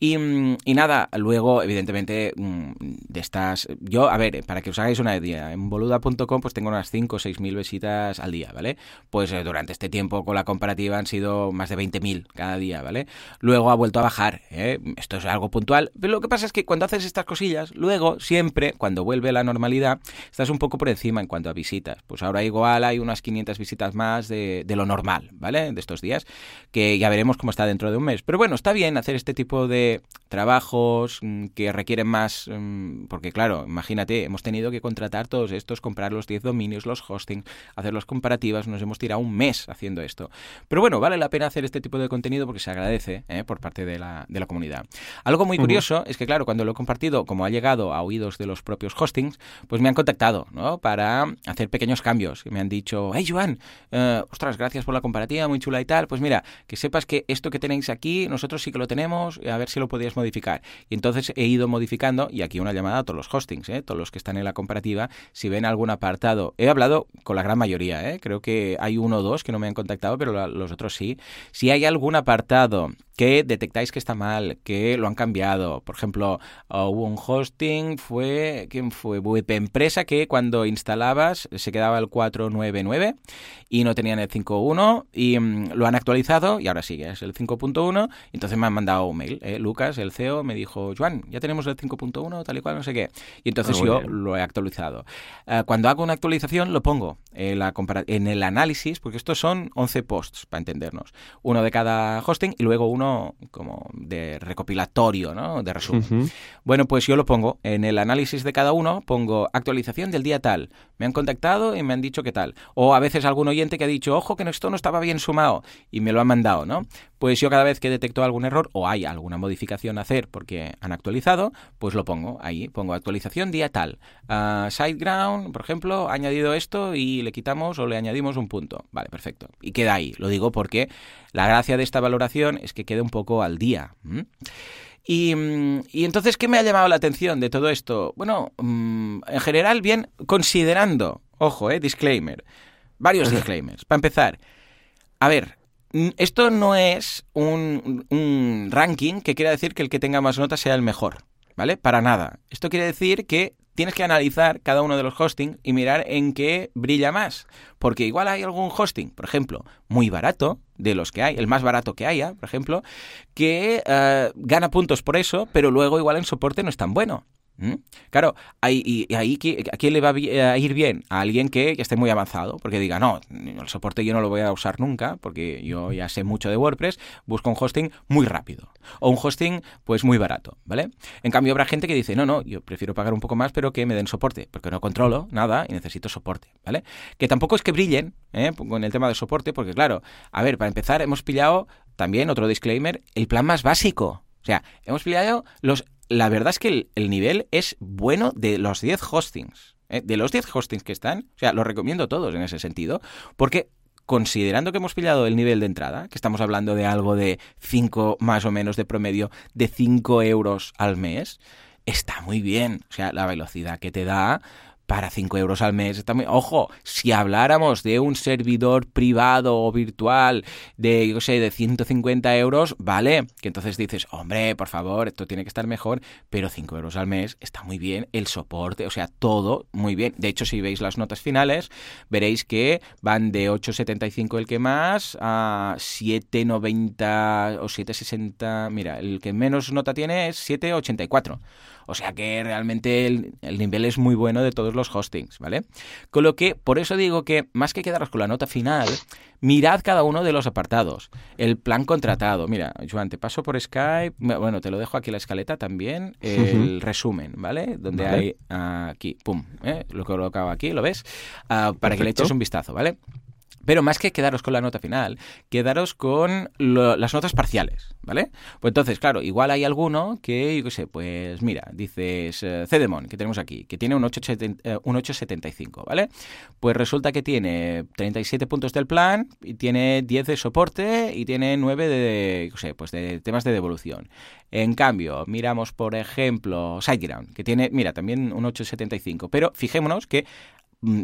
Y, mm, y nada, luego, evidentemente, mm, de estas... Yo, a ver, para que os hagáis una idea, en boluda.com pues tengo unas 5 o 6 mil visitas al día, ¿vale? Pues eh, durante este tiempo con la comparativa han sido más de 20.000 cada día, ¿vale? Luego ha vuelto a bajar, ¿eh? Esto es algo puntual, pero lo que pasa es que cuando haces estas cosillas, luego, siempre, cuando vuelve la normalidad, estás un poco por encima en cuanto a visitas. Pues ahora igual hay hay unas 500 visitas más de, lo normal, ¿vale? De estos días, que ya veremos cómo está dentro de un mes. Pero bueno, está bien hacer este tipo de trabajos mm, que requieren más, mm, porque claro, imagínate, hemos tenido que contratar todos estos, comprar los 10 dominios, los hosting, hacer las comparativas, nos hemos tirado un mes haciendo esto. Pero bueno, vale la pena hacer este tipo de contenido porque se agradece ¿eh? por parte de la, de la comunidad. Algo muy curioso es que, claro, cuando lo he compartido, como ha llegado a oídos de los propios hostings, pues me han contactado, ¿no? Para hacer pequeños cambios. Me han dicho, hey, Joan, eh, ostras, gracias por la comparativa, muy chula y tal. Pues mira, que sepas que esto que tenéis aquí, nosotros sí que lo tenemos, a ver si lo podías modificar. Y entonces he ido modificando, y aquí una llamada a todos los hostings, ¿eh? todos los que están en la comparativa, si ven algún apartado. He hablado con la gran mayoría, ¿eh? creo que hay uno o dos que no me han contactado, pero los otros sí. Si hay algún apartado que detectáis que está mal, que lo han cambiado. Por ejemplo, hubo un hosting, fue, ¿quién fue? VP Empresa, que cuando instalabas se quedaba el 499 y no tenían el 5.1 y mm, lo han actualizado y ahora sigue, es el 5.1. Entonces me han mandado un mail. ¿eh? Lucas, el CEO, me dijo, Juan, ya tenemos el 5.1, tal y cual, no sé qué. Y entonces yo lo he actualizado. Eh, cuando hago una actualización lo pongo en, la en el análisis, porque estos son 11 posts, para entendernos. Uno de cada hosting y luego uno como de recopilatorio, ¿no? De resumen. Bueno, pues yo lo pongo en el análisis de cada uno, pongo actualización del día tal. Me han contactado y me han dicho qué tal. O a veces algún oyente que ha dicho, ojo, que esto no estaba bien sumado y me lo han mandado, ¿no? Pues yo cada vez que detecto algún error o hay alguna modificación a hacer porque han actualizado, pues lo pongo ahí. Pongo actualización día tal. Uh, SiteGround, por ejemplo, ha añadido esto y le quitamos o le añadimos un punto. Vale, perfecto. Y queda ahí. Lo digo porque la gracia de esta valoración es que quede un poco al día. Y, entonces, ¿qué me ha llamado la atención de todo esto? Bueno, mm, en general, bien, considerando, ojo, eh, disclaimer, varios disclaimers. Para empezar, a ver, esto no es un, un ranking que quiera decir que el que tenga más notas sea el mejor, ¿vale? Para nada. Esto quiere decir que tienes que analizar cada uno de los hostings y mirar en qué brilla más. Porque igual hay algún hosting, por ejemplo, muy barato, de los que hay, el más barato que haya, por ejemplo, que eh, gana puntos por eso, pero luego igual en soporte no es tan bueno. ¿Mm? Claro, ahí, y ahí ¿a quién le va a ir bien? A alguien que, esté muy avanzado, porque diga, no, el soporte yo no lo voy a usar nunca, porque yo ya sé mucho de WordPress, busco un hosting muy rápido, o un hosting pues muy barato, ¿vale? En cambio habrá gente que dice, no, no, yo prefiero pagar un poco más, pero que me den soporte, porque no controlo nada y necesito soporte, ¿vale? Que tampoco es que brillen ¿eh? con el tema de soporte, porque claro, a ver, para empezar hemos pillado también otro disclaimer, el plan más básico. O sea, hemos pillado los la verdad es que el, nivel es bueno de los 10 hostings. ¿eh? De los 10 hostings que están, o sea, los recomiendo todos en ese sentido, porque considerando que hemos pillado el nivel de entrada, que estamos hablando de algo de 5 más o menos de promedio, de 5 euros al mes, está muy bien. O sea, la velocidad que te da para 5 euros al mes. Está Ojo, si habláramos de un servidor privado o virtual de, yo sé, de 150 euros, vale, que entonces dices, hombre, por favor, esto tiene que estar mejor, pero 5 euros al mes está muy bien, el soporte, o sea, todo muy bien. De hecho, si veis las notas finales, veréis que van de 8,75 el que más a 7,90 o 7,60. Mira, el que menos nota tiene es 7,84. O sea que realmente el, nivel es muy bueno de todos los hostings, ¿vale? Con lo que, por eso digo que más que quedaros con la nota final, mirad cada uno de los apartados. El plan contratado. Mira, Joan, te paso por Skype. Bueno, te lo dejo aquí la escaleta también. El resumen, ¿vale? Donde hay aquí, pum, ¿eh? lo colocado aquí, ¿lo ves? Ah, para que le eches un vistazo, ¿vale? Pero más que quedaros con la nota final, quedaros con las notas parciales, ¿vale? Pues entonces, claro, igual hay alguno que, yo qué sé, pues mira, dices uh, Cedemon, que tenemos aquí, que tiene un 8.75, eh, ¿vale? Pues resulta que tiene 37 puntos del plan, y tiene 10 de soporte y tiene 9 de, yo sé, pues de temas de devolución. En cambio, miramos, por ejemplo, SiteGround, que tiene, mira, también un 8.75, pero fijémonos que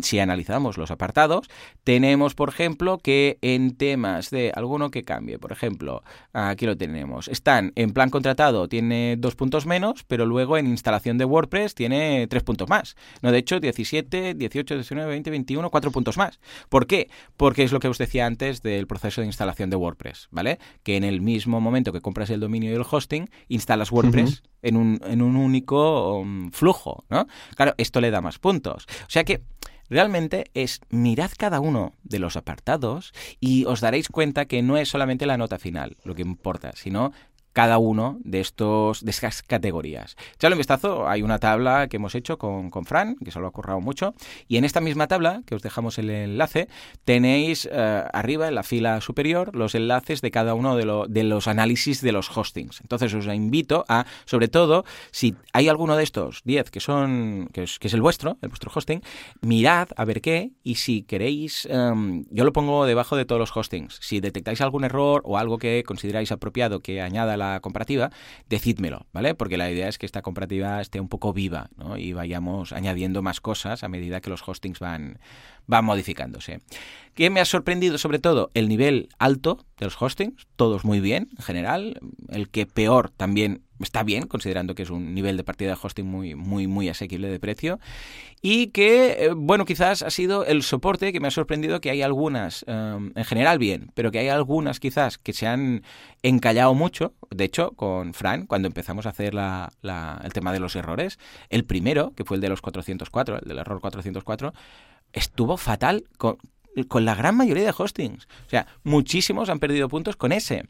si analizamos los apartados, tenemos, por ejemplo, que en temas de alguno que cambie, por ejemplo, aquí lo tenemos, están en plan contratado, tiene dos puntos menos, pero luego en instalación de WordPress tiene tres puntos más. No, de hecho, 17, 18, 19, 20, 21, cuatro puntos más. ¿Por qué? Porque es lo que os decía antes del proceso de instalación de WordPress, ¿vale? Que en el mismo momento que compras el dominio y el hosting, instalas WordPress en, un, en un único um, flujo, ¿no? Claro, esto le da más puntos. O sea que realmente es mirad cada uno de los apartados y os daréis cuenta que no es solamente la nota final lo que importa, sino cada uno de estos de estas categorías. Echadle un vistazo, hay una tabla que hemos hecho con, con Fran, que se lo ha currado mucho, y en esta misma tabla, que os dejamos el enlace, tenéis eh, arriba en la fila superior los enlaces de cada uno de, de, los análisis de los hostings. Entonces os invito a, sobre todo, si hay alguno de estos 10 que son, que es, que es, el vuestro, el vuestro hosting, mirad a ver qué, y si queréis, um, yo lo pongo debajo de todos los hostings. Si detectáis algún error o algo que consideráis apropiado que añada la comparativa, decídmelo, ¿vale? Porque la idea es que esta comparativa esté un poco viva, ¿no? Y vayamos añadiendo más cosas a medida que los hostings van, van modificándose. ¿Qué me ha sorprendido sobre todo? El nivel alto de los hostings, todos muy bien en general. El que peor también está bien, considerando que es un nivel de partida de hosting muy, muy, muy asequible de precio. Y que, eh, bueno, quizás ha sido el soporte que me ha sorprendido que hay algunas, um, en general bien, pero que hay algunas quizás que se han encallado mucho. De hecho, con Fran, cuando empezamos a hacer la, la, el tema de los errores, el primero, que fue el de los 404, el del error 404, estuvo fatal con, con la gran mayoría de hostings. O sea, muchísimos han perdido puntos con ese,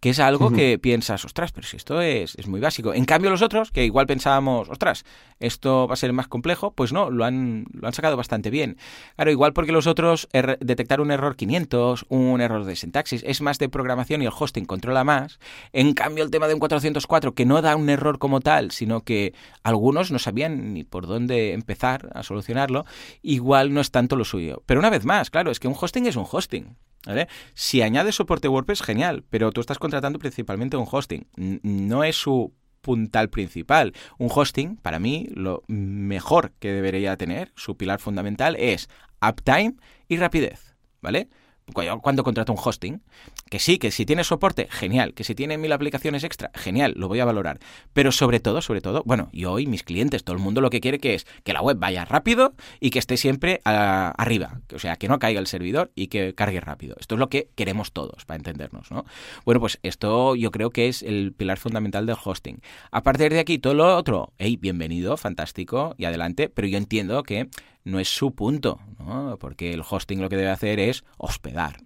que es algo que piensas, ostras, pero si esto es, es, muy básico. En cambio, los otros, que igual pensábamos, ostras, esto va a ser más complejo, pues no, lo han, lo han sacado bastante bien. Claro, igual porque los otros, er, detectar un error 500, un error de sintaxis, es más de programación y el hosting controla más. En cambio, el tema de un 404, que no da un error como tal, sino que algunos no sabían ni por dónde empezar a solucionarlo, igual no es tanto lo suyo. Pero una vez más, claro, es que un hosting es un hosting. ¿vale? Si añades soporte WordPress, genial, pero tú estás contratando principalmente un hosting. No es su puntal principal. Un hosting, para mí, lo mejor que debería tener, su pilar fundamental, es uptime y rapidez. ¿Vale? Cuando contrato un hosting, que sí, que si tiene soporte, genial, que si tiene mil aplicaciones extra, genial, lo voy a valorar. Pero sobre todo, sobre todo, bueno, y mis clientes, todo el mundo lo que quiere que es que la web vaya rápido y que esté siempre arriba, o sea, que no caiga el servidor y que cargue rápido. Esto es lo que queremos todos, para entendernos, ¿no? Bueno, pues esto yo creo que es el pilar fundamental del hosting. A partir de aquí, todo lo otro, hey, bienvenido, fantástico y adelante, pero yo entiendo que no es su punto, ¿no? porque el hosting lo que debe hacer es hospedar.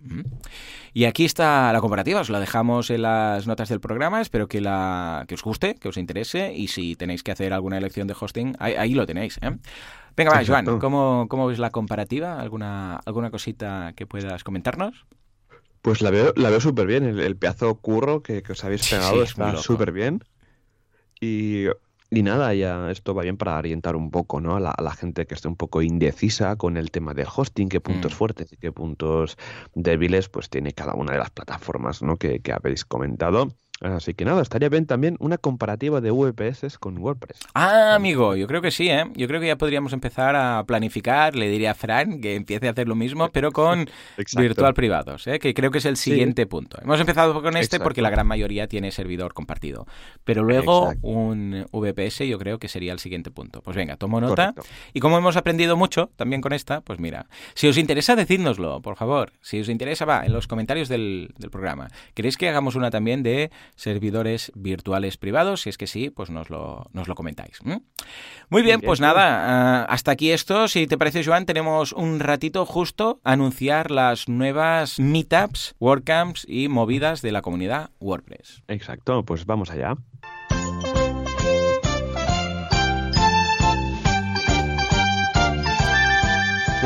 Y aquí está la comparativa, os la dejamos en las notas del programa, espero que, la, que os guste, que os interese y si tenéis que hacer alguna elección de hosting, ahí, lo tenéis. ¿eh? Venga, va, Joan, ¿cómo, ¿cómo ves la comparativa? ¿Alguna, ¿Alguna cosita que puedas comentarnos? Pues la veo, la veo súper bien, el, pedazo curro que, os habéis pegado está súper bien. Y y nada, ya esto va bien para orientar un poco ¿no? a, la, gente que esté un poco indecisa con el tema del hosting, qué puntos mm. fuertes y qué puntos débiles pues tiene cada una de las plataformas ¿no? que, que habéis comentado. Así que nada, estaría bien también una comparativa de VPS con WordPress. Ah, amigo, yo creo que sí, ¿eh? Yo creo que ya podríamos empezar a planificar, le diría a Fran que empiece a hacer lo mismo, pero con virtual privados, ¿eh? que creo que es el siguiente punto. Hemos empezado con este porque la gran mayoría tiene servidor compartido, pero luego un VPS yo creo que sería el siguiente punto. Pues venga, tomo nota. Y como hemos aprendido mucho también con esta, pues mira, si os interesa, decídnoslo, por favor. Si os interesa, va, en los comentarios del, del programa. ¿Queréis que hagamos una también de servidores virtuales privados. Si es que sí, pues nos lo, nos lo comentáis. Muy bien, pues nada, ah, hasta aquí esto. Si te parece, Joan, tenemos un ratito justo a anunciar las nuevas meetups, WordCamps y movidas de la comunidad WordPress. Exacto, pues vamos allá.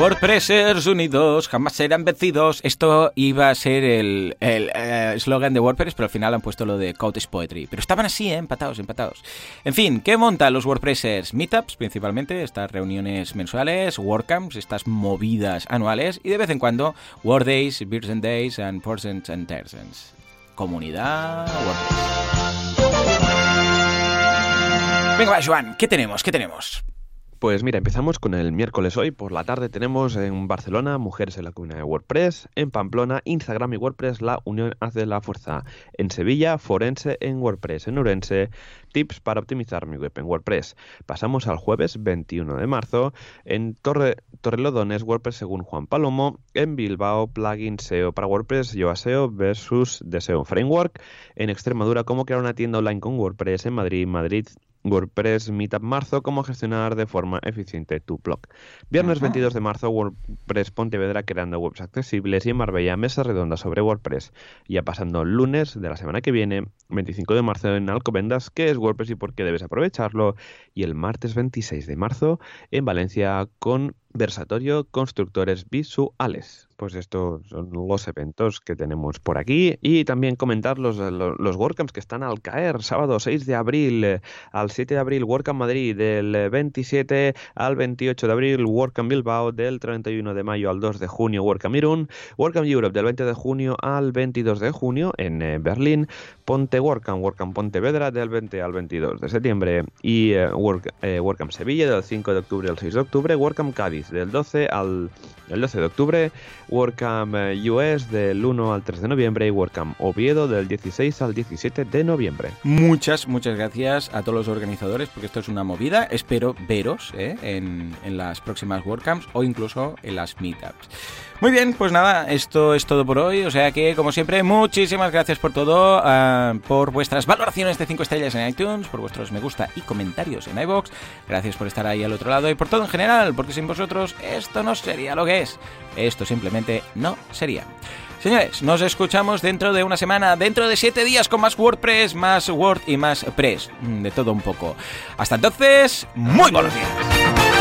WordPressers unidos jamás serán vencidos. Esto iba a ser el eh, eslogan de WordPress, pero al final han puesto lo de Cottage Poetry. Pero estaban así, ¿eh? empatados, empatados. En fin, ¿qué montan los WordPressers? Meetups, principalmente, estas reuniones mensuales, WordCamps, estas movidas anuales, y de vez en cuando WordDays, and Days, and Persons and Tersons. Comunidad WordPress. Venga, va, Joan, ¿qué tenemos? ¿Qué tenemos? Pues mira, empezamos con el miércoles hoy. Por la tarde tenemos en Barcelona Mujeres en la Comunidad de WordPress. En Pamplona, Instagram y WordPress, la unión hace la fuerza. En Sevilla, Forense en WordPress. En Urense, tips para optimizar mi web en WordPress. Pasamos al jueves 21 de marzo. En Torre, Torrelodones, WordPress según Juan Palomo. En Bilbao, plugin SEO para WordPress, SEO versus Deseo Framework. En Extremadura, cómo crear una tienda online con WordPress. En Madrid, Madrid WordPress Meetup marzo, cómo gestionar de forma eficiente tu blog. Viernes 22 de marzo, WordPress Pontevedra creando webs accesibles y en Marbella mesa redonda sobre WordPress. Ya pasando el lunes de la semana que viene, 25 de marzo en Alcobendas, qué es WordPress y por qué debes aprovecharlo. Y el martes 26 de marzo en Valencia con Versatorio Constructores Visuales. Pues estos son los eventos que tenemos por aquí y también comentar los, los, WordCamps que están al caer. Sábado 6 de abril eh, al 7 de abril WordCamp Madrid, del 27 al 28 de abril WordCamp Bilbao, del 31 de mayo al 2 de junio WordCamp Irún, WordCamp Europe del 20 de junio al 22 de junio en eh, Berlín, Ponte WordCamp, WordCamp Pontevedra del 20 al 22 de septiembre. Y eh, WordCamp Sevilla del 5 de octubre al 6 de octubre, WordCamp Cádiz del 12 al el 12 de octubre, WordCamp eh, US del 1 al 3 de noviembre y WordCamp Oviedo del 16 al 17 de noviembre. Muchas, muchas gracias a todos los organizadores porque esto es una movida. Espero veros eh, en, en las próximas WordCamps o incluso en las Meetups. Muy bien, pues nada, esto es todo por hoy. O sea que, como siempre, muchísimas gracias por todo, uh, por vuestras valoraciones de 5 estrellas en iTunes, por vuestros me gusta y comentarios en iBox. Gracias por estar ahí al otro lado y por todo en general, porque sin vosotros esto no sería lo que es. Esto simplemente no sería. Señores, nos escuchamos dentro de una semana, dentro de 7 días con más WordPress, más Word y más Press. De todo un poco. Hasta entonces, muy buenos días.